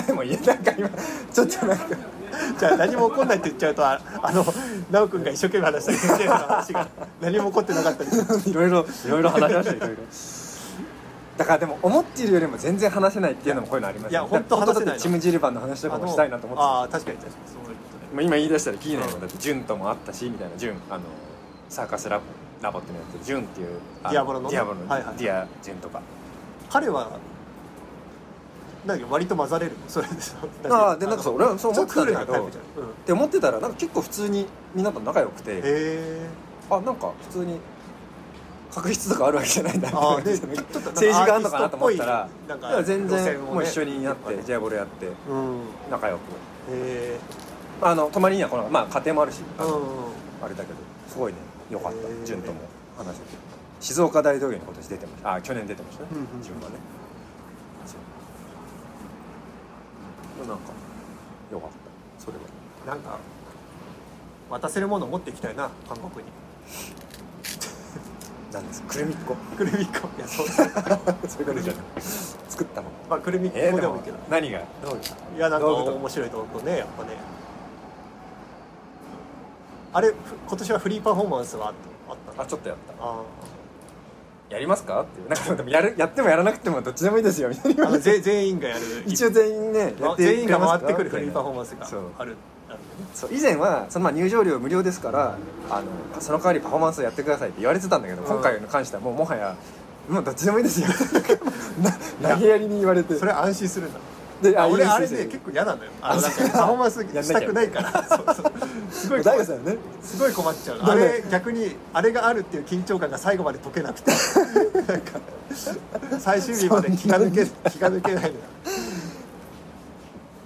て。もういやなんか今。ちょっとなんか。じゃあ何も起こんないって言っちゃうとああの奈くんが一生懸命話したり先生の話が何も起こってなかったりいろいろいろいろ話しましたいろいろ。だからでも思っているよりも全然話せないっていうのもこういうのありますいや本当話せないチムジルバンの話とかもしたいなと思ってた。ああ確かに確かにまあ今言い出したら聞いないもんうん。だってジュンともあったしみたいなジュンあのサーカスラボラボってのやってるジュンっていうあディアボロのね？ディアボロのはいはいディアジュンとか。彼はなんか割と混ざれるそれでああでなんかそう俺はそう思ってたんだけどうん、って思ってたらなんか結構普通にみんなと仲良くてあなんか普通に確執とかあるわけじゃないんだああでちょっとちょっと政治があんのかなと思ったら全然もう一緒になってうんジャボロやってうん。仲良く。へあの泊まりにはこのまあ家庭もあるし。えうん。あれだけどすごいね良かった。潤とも話せて。静岡大道芸の今年出てました。あ去年出てましたね。うんうん。自分はね。そう。なんか良かった。それは。なんか渡せるもの持っていきたいな韓国に。なんですくるみっこ。くるみっこ。いやそう。そういうことじゃない。作ったもんまあくるみっこえー、でもいいけど、何が？どういやなんか面白いとこねやっぱねあれふ今年はフリーパフォーマンスはあった？あちょっとやった。あやりますか？っていう。なんかでもやるやってもやらなくてもどっちでもいいですよみたいな。全員がやる。一応全員ねやって全員が回ってくるフリーパフォーマンスがそうある。そう以前はそのまあ入場料無料ですからあのその代わりパフォーマンスをやってくださいって言われてたんだけど、うん。今回に関してはもうもはやもうどっちでもいいですよ。な投げやりに言われて。それ安心するんだであ俺あれね結構嫌なのよ。あのあなんかパフォーマンスしたくないから。そうそう。すごいさんね。すごい困っちゃうあれ逆にあれがあるっていう緊張感が最後まで解けなくて。なんか最終日まで気が抜け気が抜けないのよ。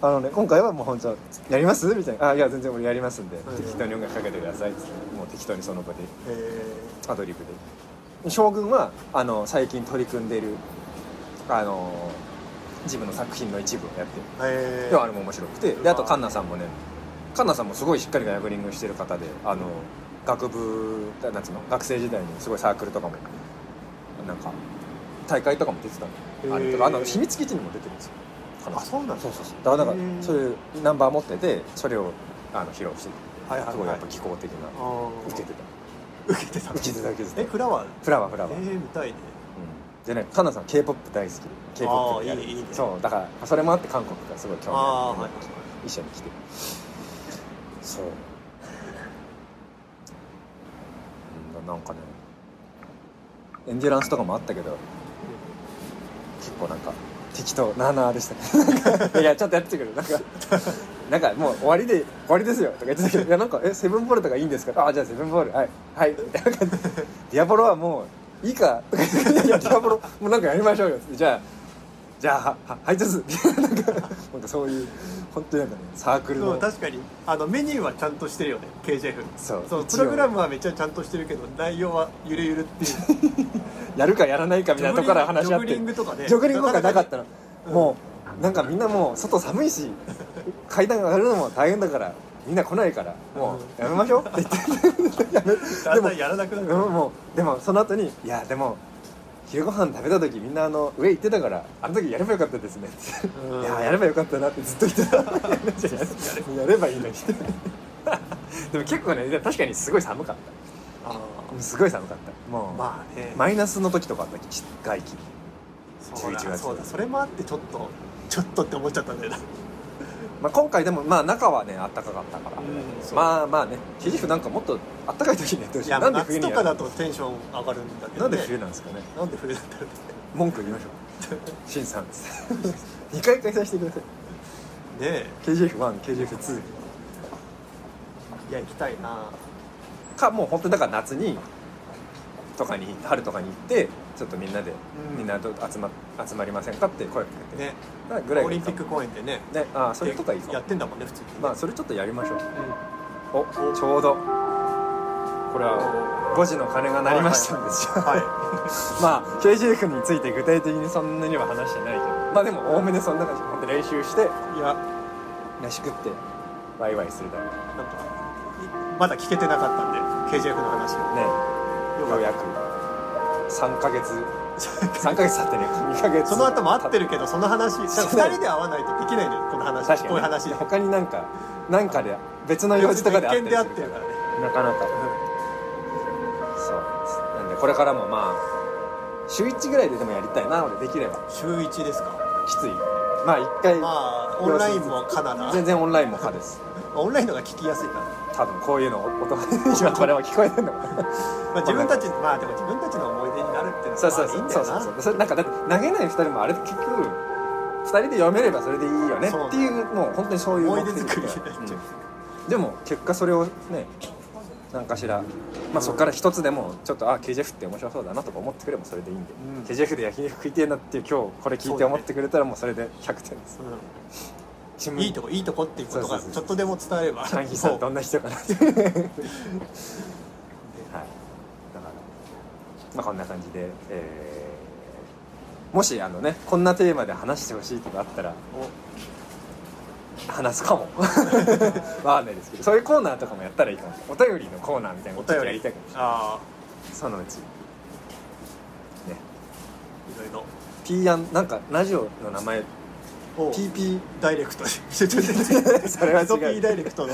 あのね今回はもう本当やります？みたいな「あいや全然俺やりますんで、ん。適当に音楽かけてください」っつって。もう適当にその場で。えアドリブで。将軍はあの最近取り組んでいるあの自分の作品の一部をやってであれも面白くて。であとカンナさんもねカンナさんもすごいしっかりガヤブリングしてる方であの学部なんつうの？学生時代にすごいサークルとかもなんか大会とかも出てたの。あれとかあの秘密基地にも出てるんですよ。あそうなんだ。そうそうそう。だからだかそういうナンバー持っててそれをあの披露してはいすごいやっぱ技巧的な。受けてた。受けてた受けてた受けてたえフラワー？フラワーフラワー、えー、見たいね。うん、でねカンナさん k p o p 大好き。で k p o あ p ーいいねいいね。そうだからそれもあって韓国がすごい興味あってあーはい。一緒に来て。そう、うん、なんかねエンデュランスとかもあったけど結構なんか適当なあなあでしたね。いやちょっとやってくる。なんかなんかもう終わりで終わりですよ。とか言ってたけどいやなんかえセブンボールとかいいんですか？あじゃあセブンボール。はい。はい。ディアボロはもういいか。いやディアボロもうなんかやりましょうよってじゃあじゃあはははいなんなんかそういう本当になんかねサークルの確かにあのメニューはちゃんとしてるよね KJF そうそうプログラムはめっちゃちゃんとしてるけど内容はゆるゆるっていうやるかやらないかみたいなところから話し合ってジョグリングとかねジョグリングとかなかったのうんもうなんかみんなもう外寒いし階段上がるのも大変だからみんな来ないからもうやめましょう。って言って。やめだんだんやらなくなるでももうでもその後に「いやでも昼ご飯食べた時みんなあの上行ってたからあの時やればよかったですね」ってうん。いややればよかったな」ってずっと言ってた。やればいいのに。でも結構ね確かにすごい寒かっあたすごい寒かった。もう、まあね。マイナスの時とかあった外気。そうだ11月。そうだ。それもあってちょっとちょっとって思っちゃったんだよなまあ、今回でもまあ中はねあったかかったから、うんまあまあねケジフなんかもっとあったかい時にやってほしいなんで冬に夏とかだとテンション上がるんだけど、ね、なんで冬なんですかね？なんで冬だろうね文句言いましょう。シンさん2 回開催してください。ねえ。KGF1KGF2 いや行きたいな。かもう本当にだから夏にとかに春とかに行ってちょっとみんなで、うん。みんなと集ま集まりませんかって声かけて、ね。ぐらいオリンピック公演でね。ねああそれとかいいやってんだもんね普通にね、まあそれちょっとやりましょう。うおちょうど。これは5時の鐘が鳴りましたんですよ、ん、はい。まあ KGF について具体的にそんなには話してないけど。まあでも多めでそんな感じ。本当練習していや。飯食ってワイワイするだなんかいまだ聞けてなかったんで KJF の話を。けねようやく。3ヶ月。3ヶ月経ってね2ヶ月。その後も会ってるけどその話なんかそう。2人で会わないとできないのよこの話。確かに。こういう話。他になんかなんかで別の用事とかで会ってる。からね。なかなか。そう。なんでこれからもまあ週1ぐらいででもやりたいな俺できれば。週1ですか？きつい。まあ1回、まあオンラインもかなら。全然オンラインも可です。オンラインの方が聞きやすいから多分こういうの音が今これは聞こえてんの まあ自分たちまあでも自分たちの思い出になるっていうのそうそうそうそう。そうそうそれなんかだって投げない2人もあれ結局2人で読めればそれでいいよねっていうもう本当にそういう思い出作りうん。でも結果それをね何かしら、まあ、そこから一つでもちょっとあ KJF って面白そうだなとか思ってくればそれでいいんで、うん。KJF で焼肉食いてえなっていう今日これ聞いて思ってくれたらもうそれで100点です。うんいいとこいいとこっていうことがちょっとでも伝えれば。チャンヒさんどんな人かなって。はい。だからまあこんな感じで、えーもしあのねこんなテーマで話してほしいとかあったら話すかも。わかんないですけどそういうコーナーとかもやったらいいかも。お便りのコーナーみたいなのちょっとやりたいかもしれない。あそのうち。ね。あいろいろ。P アンなんかラジオの名前お PP ダイレクト。でそれは違うソピーダイレクトの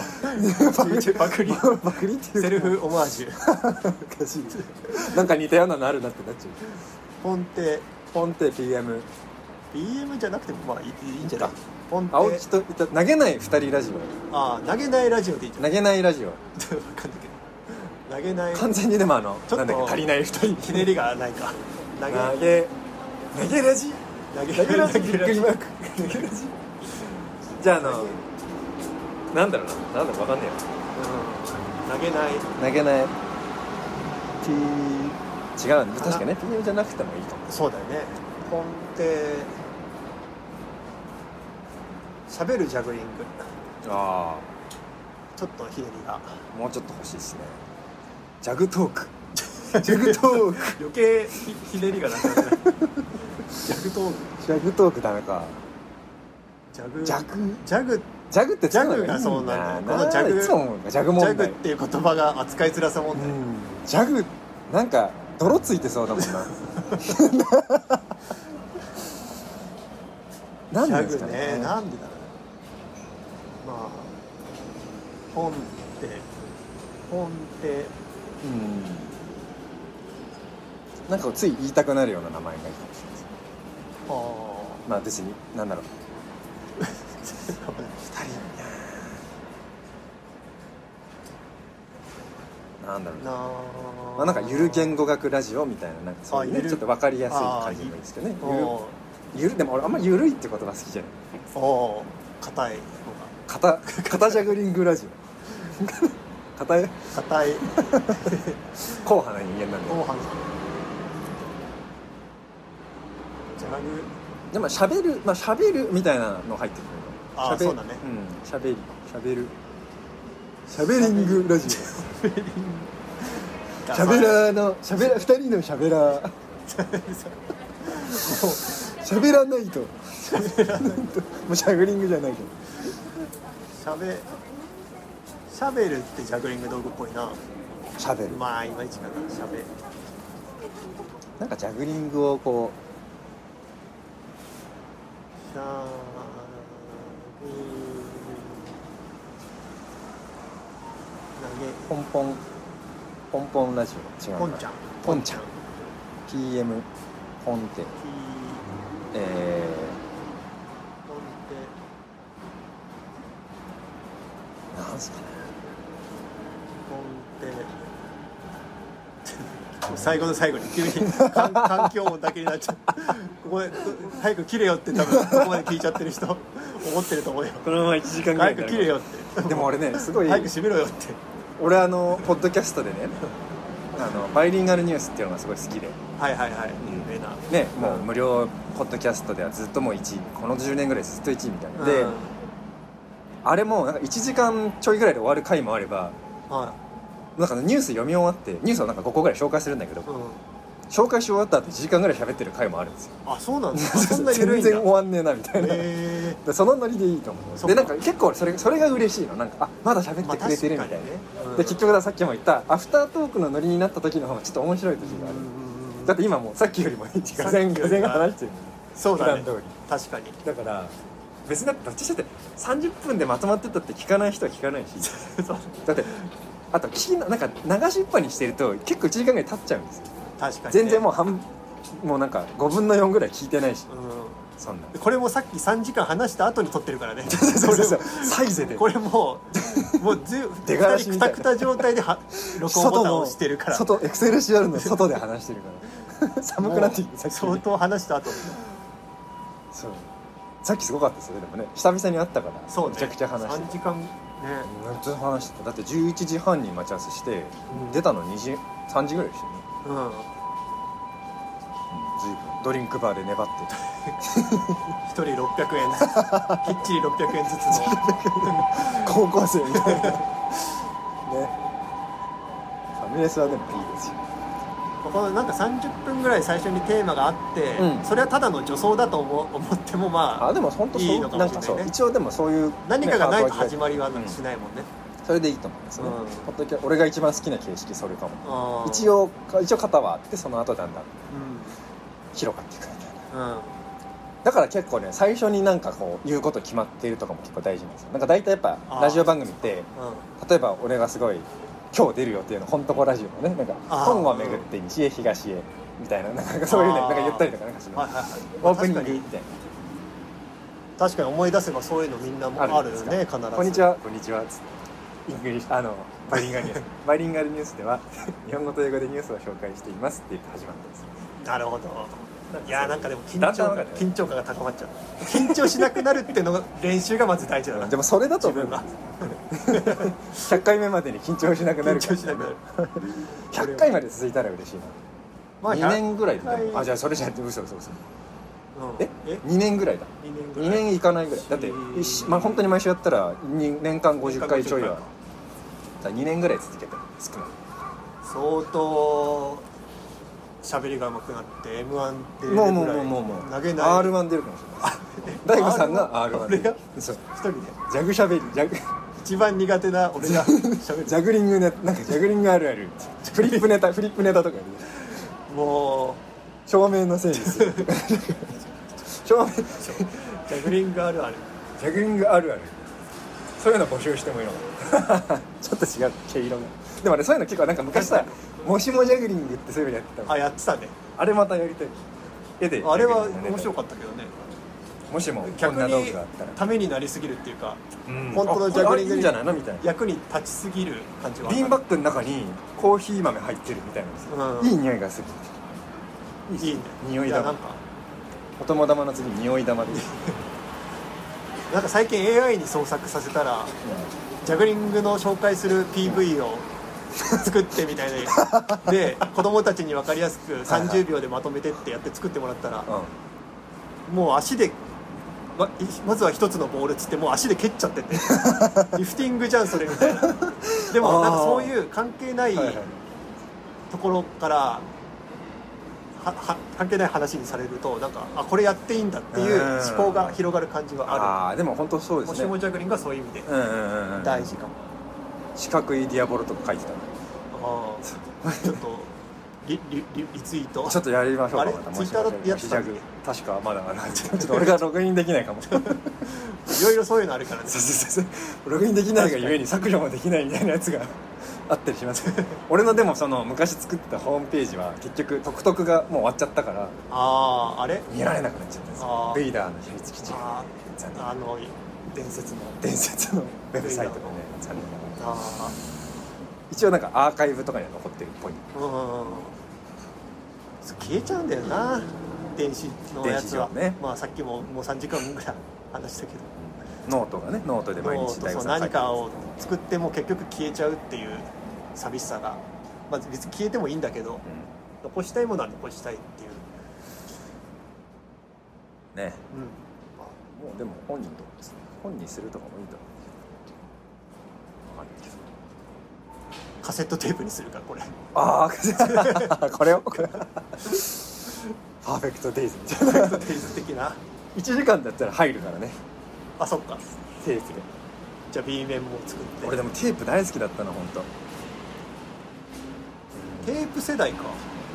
パクリ。バクリっていうセルフオマージュ。おかしい。なんか似たようなのあるなってなっちゃう。ポンテ。ポンテ PM BM じゃなくてもまあいいいいんじゃない？かポンテ。青木といた投げない二人ラジああ投げないラジオでいいんじゃないオ投げないラジオ。わかんないけど。投げない。完全にでもあのちょっとなんだっけ足りない二人。ひねりがないか。投げ。投げ。投げラジ投げ投げラジ投げラジびっくりマーク。投げラジじゃああのなんだろうな。なんだろうわかんねうん。投げない。投げない。P 違うね。確かね。PM じゃなくてもいいかもそうだよね。ポンテ喋るジャグリング。あちょっとひねりが。あもうちょっと欲しいですね。ジャグトーク。ジャグトーク。余計ひひねりがなくなるジャグトークジャグトークダメか。ジャグ？ジャグ？ジャグ？ジャグってジャグがそうなんだよこのジャグ。いつも思うかジャグ問題ジャグっていう言葉が扱いづらさ問題、うん。ジャグなんか泥ついてそうだもんな。なんでですかグね。ねなんでだろうまあポンテポンテうん。なんかつい言いたくなるような名前がいい。かもまあ別になんだろう。あ 二人。なんだろうななまあ、なんかゆる言語学ラジオみたいななんかそういうねちょっと分かりやすい感じがいいですけどね。おゆるゆるでも俺あんまゆるいって言葉好きじゃない。おお硬いの肩肩ジャグリングラジオ。肩が硬い。硬派な人間なんで。後半ジャグでも喋るまあ喋るみたいなの入ってくるあー喋そうだね。うん。喋り。喋る。喋リングラジオ。喋らーの喋ら二人の喋らー。喋らないと。喋らない。ともうジャグリングじゃないけどしゃべしゃべるってジャグリング道具っぽいな。喋る。まあいまいちかな。しゃべなんかジャグリングをこしゃべうポンポンポンポンラジオ。違うな。ポンちゃん。ポンちゃん。PM ポンテ。ピーえポンテ。ー、なんすかね。ポンテ最後の最後に急に環 環境音だけになっちゃう。ここで早く切れよって多分ここまで聞いちゃってる人思ってると思うよ。このまま1時間ぐらい早く切れよって。でも俺ねすごい早く閉めろよって。俺あのポッドキャストでねあのバイリンガルニュースっていうのがすごい好きで。はいはいはい。有名な。ねもう無料ポッドキャストではずっともう1位この10年ぐらいずっと1位みたいな。で、うん。あれもなんか1時間ちょいぐらいで終わる回もあればはなんかニュース読み終わってニュースをなんか5個ぐらい紹介するんだけどい、うん、紹介し終わった後1時間ぐらい喋ってる回もあるんですよ。あそうなんだ。あそんな緩い全んだ。然終わんねえなみたいな、そのノリでいいと思う。でなんか結構それそれが嬉しいの。なんかあまだ喋ってくれてるみたいな、まあね。うん。で結局ださっきも言ったアフタートークのノリになった時の方がちょっと面白い時がある、だって今もうさっきよりもが さっぜきよりはが話してる。そうだね。確かに。だから別にだってどっちだって30分でまとまってたって聞かない人は聞かないし。だってあと聞きななんか流しっぱにしてると結構1時間ぐらい経っちゃうんですよ。確かに、ね、全然もう半もうなんか5分の4ぐらい聞いてないし。うそんな。んこれもさっき3時間話した後に撮ってるからね。そうそうそうサイゼで。これもうもうず 出がらしみたくた状態では録音ボタンを押してるから。外エクセルシアルの外で話してるから。寒くなってきてさっき相当話した後。そう。さっきすごかったですよねでもね。久々に会ったからそうね。めちゃくちゃ話して。3時間ね。めっちゃ話してた。だって11時半に待ち合わせして、うん。出たの2時3時ぐらいでしたよね。うん。随分。ドリンクバーで粘って 一人600円。ず つきっちり600円ずつの。高校生みたいな。ね。ファミレスはでもいいですよこのなんか30分ぐらい最初にテーマがあって、うん。それはただの女装だと思 思ってもまああでも本当そういいのかもしれないね。一応でもそういう、何かがないとね始まりはうんしないもんね、それでいいと思いますね、うん。俺が一番好きな形式それかも。あー。一応一応型はあってその後だんだんう広がっていくみたいな。んうん。だから結構ね最初になんかこう言うこと決まっているとかも結構大事なんですよ。なんか大体やっぱラジオ番組ってうん。例えば俺がすごい今日出る予定の本とこラジオのねなんか本を巡って西へ東へみたいななんかそういうねなんか言ったりとかなんかそのはいはいはい。オープニング確かに。みたいな確かに思い出せばそういうのみんなもあるよね必ず。こんにちは。こんにちは。つって English あのバイリンガルニュース。バイリンガルニュースでは日本語と英語でニュースを紹介していますって言って始まったんです。よなるほどいやーなんかでも緊張緊張感が高まっちゃう。緊張しなくなるっていうのが練習がまず大事だなでもそれだと思う。自分が。100回目までに緊張しなくなる緊張しなくなる。100回まで続いたら嬉しいな。まあ2年ぐらいで100回。あじゃあそれじゃなくて嘘嘘嘘。うん。え？え？2年ぐらいだ。2年ぐら2い年いかないぐらい。だってへー。一まあ本当に毎週やったらに年間50回ちょいは。年間50だ2年ぐらい続けて少ない相当喋りが上手くなって m 1出れもうもうもうもうもう。投げない。r 1出るかもしれない。大悟さんが r 1俺が？そう。一人で？ジャグしゃべりジャグ。一番苦手な俺が。喋 るジャグリングネなんかジャグリングあるある。フリップネタフリップネタとかでも照明のせいにする 照明。うジャグリングあるある。ジャグリングあるある。そういうの募集してもいいのかな。ちょっと違う。毛色がでもねそういうの結構なんか昔さもしもジャグリングってそういうのやってたあやってたね。あれまたやりたい。絵であれは面白かったけどね。もしもこ逆に具があったら。ためになりすぎるっていうかうん。本当のジャグリングじゃないのみたいな。役に立ちすぎる感じはビーンバッグの中にコーヒー豆入ってるみたいなのうん。いい匂いがする。いいね。匂い玉。やなんか。お友玉の次匂い玉で なんか最近 AI に創作させたらジャグリングの紹介する PV を 作ってみたいな。で子供たちに分かりやすく30秒でまとめてってやって作ってもらったらうん。もう足でまいまずは一つのボールつってもう足で蹴っちゃってて リフティングじゃんそれみたいな。でもなんかそういう関係ないところからはは関係ない話にされるとなんかあこれやっていいんだっていううん。思考が広がる感じはあああでも本当そうるですね。もしもジャグリングはそういう意味でうんうんうんうん大事かも、四角いディアボロとか書いてたああちょっとリリリリツイート？ちょっとやりましょうか。あツイッターでやってた確かまだちょっと俺がログインできないかも。いろいろそういうのあるからね。ログインできないがゆえに削除もできないみたいなやつが あったりします。俺のでもその昔作ってたホームページは結局トクトクがもう終わっちゃったから。あああれ？見られなくなっちゃったんですあよー。ベイダーの秘密基地。があああの伝説の。伝説の。ウェブサイトがね残念ながら。あ一応なんかアーカイブとかには残ってるっぽい。消えちゃうんだよな電子のやつは、ね。まあさっきももう3時間ぐらい話したけど。ノートがねノートで毎日大悟さ何かを作っても結局消えちゃうっていう寂しさが、まあ、別に消えてもいいんだけどう残したいものは残したいっていう、んね。うん。まあもうでも本人と本にするとかもいいと思うわかんないけどカセットテープにするからこれ。ああ これを？パーフェクトデイズみたいな。カセットテープ的な。1時間だったら入るからね。あそっか。テープで。じゃあ B 面も作って。俺でもテープ大好きだったな本当。テープ世代か。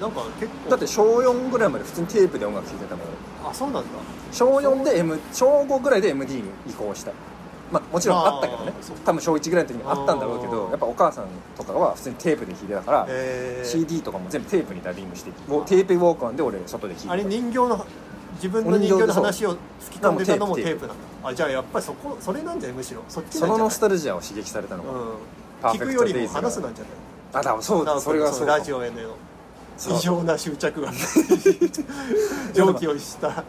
なんか結構。だって小4ぐらいまで普通にテープで音楽聴いてたもん。俺あそうなんだ。小4で、M、小5ぐらいで MD に移行したまあもちろんあったけどね。多分小1ぐらいの時にあったんだろうけどやっぱお母さんとかは普通にテープで弾いてたから、えー。CD とかも全部テープにダビングしてウォテープウォークマンで俺外で弾いてた。あれ人形の自分の人形の話を吹き込んでたのもテープなんだ。あじゃあやっぱりそこそれなんじゃないむしろ。そっちそのノスタルルジアを刺激されたのが、うん、聞くよりも話すなんじゃない？あだそうだそれがそうラジオへの。異常な執着が。上気をした。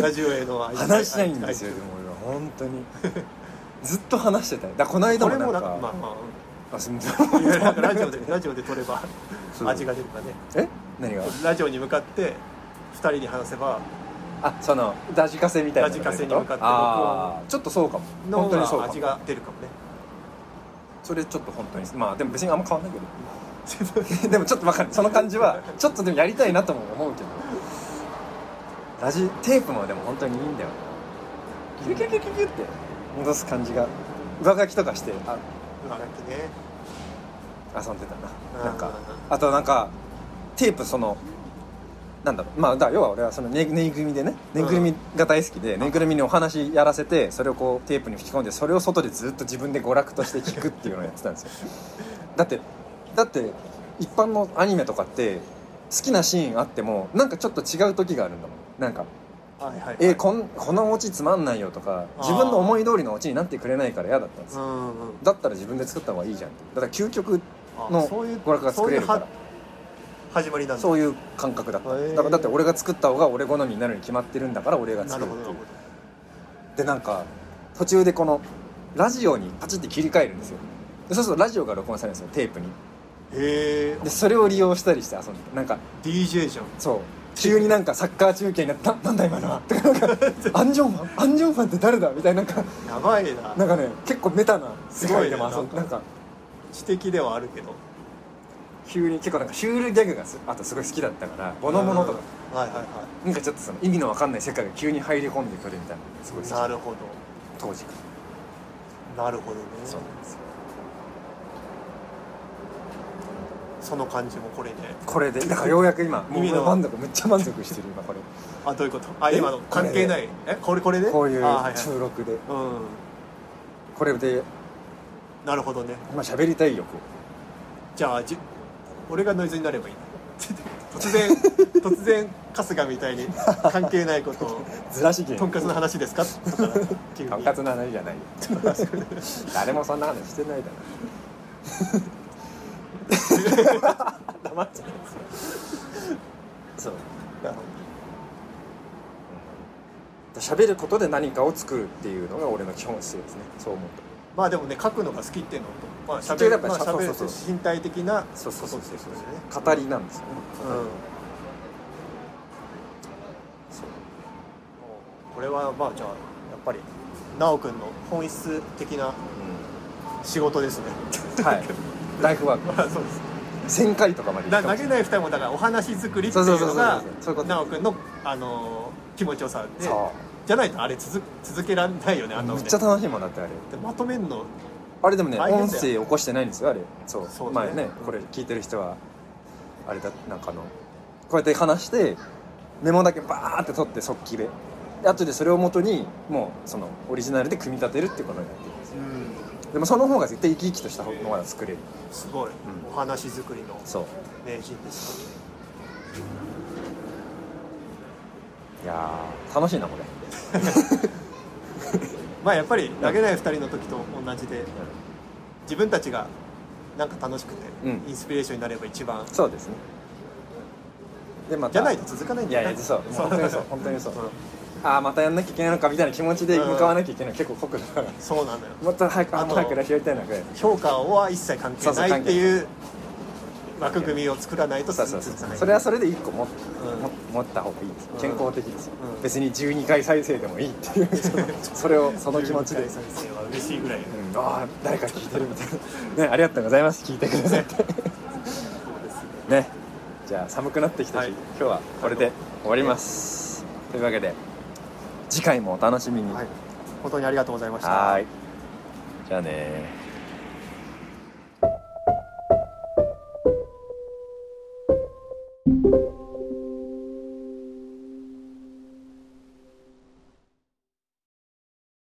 ラジオへの愛。話したいんですよでも俺は。本当にずっと話してたよ。だからこの間ももなんか。まあまあ。すみまあいやなんかラジオでラジオで撮れば味が出るかね。え？何が？ラジオに向かって2人に話せばあそのラジカセみたいなのラジカセに向かってあー。ちょっとそうかも。の本当にそう味が出るかもね。それちょっと本当にまあでも別にあんま変わんないけど。でもちょっと分かる。その感じはちょっとでもやりたいなとも思うけど。ラジテープもでも本当にいいんだよな。キュキュキュキュキュって戻す感じが上書きとかしてあ今だけね。遊んでたうん。ななんかあとなんかテープそのなんだろう。まあだ要は俺はそのぬぬいぐるみでねぬいぐるみが大好きでぬいぐるみにお話やらせてそれをこうテープに吹き込んでそれを外でずっと自分で娯楽として聞くっていうのをやってたんですよ。だってだって一般のアニメとかって好きなシーンあってもなんかちょっと違う時があるんだもん。なんかはいはいはい。えーこんこのオチつまんないよとか自分の思い通りのオチになってくれないから嫌だったんですよ。うんうんだったら自分で作った方がいいじゃんだから究極のあそういう娯楽が作れるから。始まりなんだ。そういう感覚だった。だからだって俺が作った方が俺好みになるに決まってるんだから俺がな作るっていう。でなんか途中でこのラジオにパチって切り替えるんですよ。でそうするとラジオが録音されるんですよテープに。どへえでそれを利用したりして遊んでなんか DJ じゃん。そう急になんかサッカー中継になってななんだ今のは。とかなんかアンジョンファンアンジョンファンって誰だみたいななんか。やばいな。なんかね結構メタな世界でも遊んすごいねなんか。知的ではあるけど。急に結構なんかシュールギャグがすあとすごい好きだったからボノボノとか。うん。はいはいはなんかちょっとその意味のわかんない世界が急に入り込んでくるみたいなすごい好き。いなるほ当時かどなるほどね。らそうなんですよその感じもこれで。これで。だからようやく今もう意味の。満足めっちゃ満足してる今これ。あどういうこと？あえ今の関係ない？え？これこれで？こういうあはいはい。収録で。うん。これで。なるほどね。今喋りたい欲じゃあじ俺がノイズになればいい。突然突然春日みたいに関係ないことを。ずらし芸とんかつの話ですか？とかとんかつの話じゃないよ。誰もそんな話してないだろ黙っちゃうそう。なるほ喋ることで何かを作るっていうのが俺の基本姿勢ですね。そう思うと。どまあでもね書くのが好きっていうのとまあ喋るまあ喋るそうそう身体的なそうそうそうそう。ことってことですよね。語りなんですよね。うん。そう。これはまあじゃあやっぱり奈くんの本質的な仕事ですね。はい ライフワークまあそうです。1000回とかまで投げない2人もだからお話作りっていうのが奈くんの、あのー気持ちよさでそじゃないとあれ続続けられないよねあのめっちゃ楽しいもんだってあれ。でまとめんの。あれでもね音声起こしてないんですよあれ。そう。そうね。前ねうんこれ聞いてる人はあれだなんかあのこうやって話してメモだけバーって取って速記でで後でそれをもとにもうそのオリジナルで組み立てるってことになってるんですよ。うんでもその方が絶対生き生きとしたものが作れる。すごい、ん。お話作りの名人ですいやー楽しいなこれ。まあやっぱり投げない2人の時と同じで自分たちがなんか楽しくて、うん。インスピレーションになれば一番。そうですね。でまた。じゃないと続かないんいだよやいやそう。本当にそう。本当にそう、んああまたやんなきゃいけないのかみたいな気持ちで向かわなきゃいけない、結構酷だから。そうなのよ。もっと早くああと早くラジオやりたいなぐらい評価は一切関係ないっていう枠組みを作らないとそうそうそう。それはそれで一個持っ,、うん。も持った方がいいです。うん。健康的です。よ、うん。別に12回再生でもいいっていう。それを その気持ちで、12回再生は嬉しいぐらいうん、ああ誰か聞いてるみたいな。ねありがとうございます。聞いてくださって。ね。じゃあ寒くなってきたし、はい。今日はこれで終わります。というわけで次回もお楽しみに。はい。本当にありがとうございました。じゃあね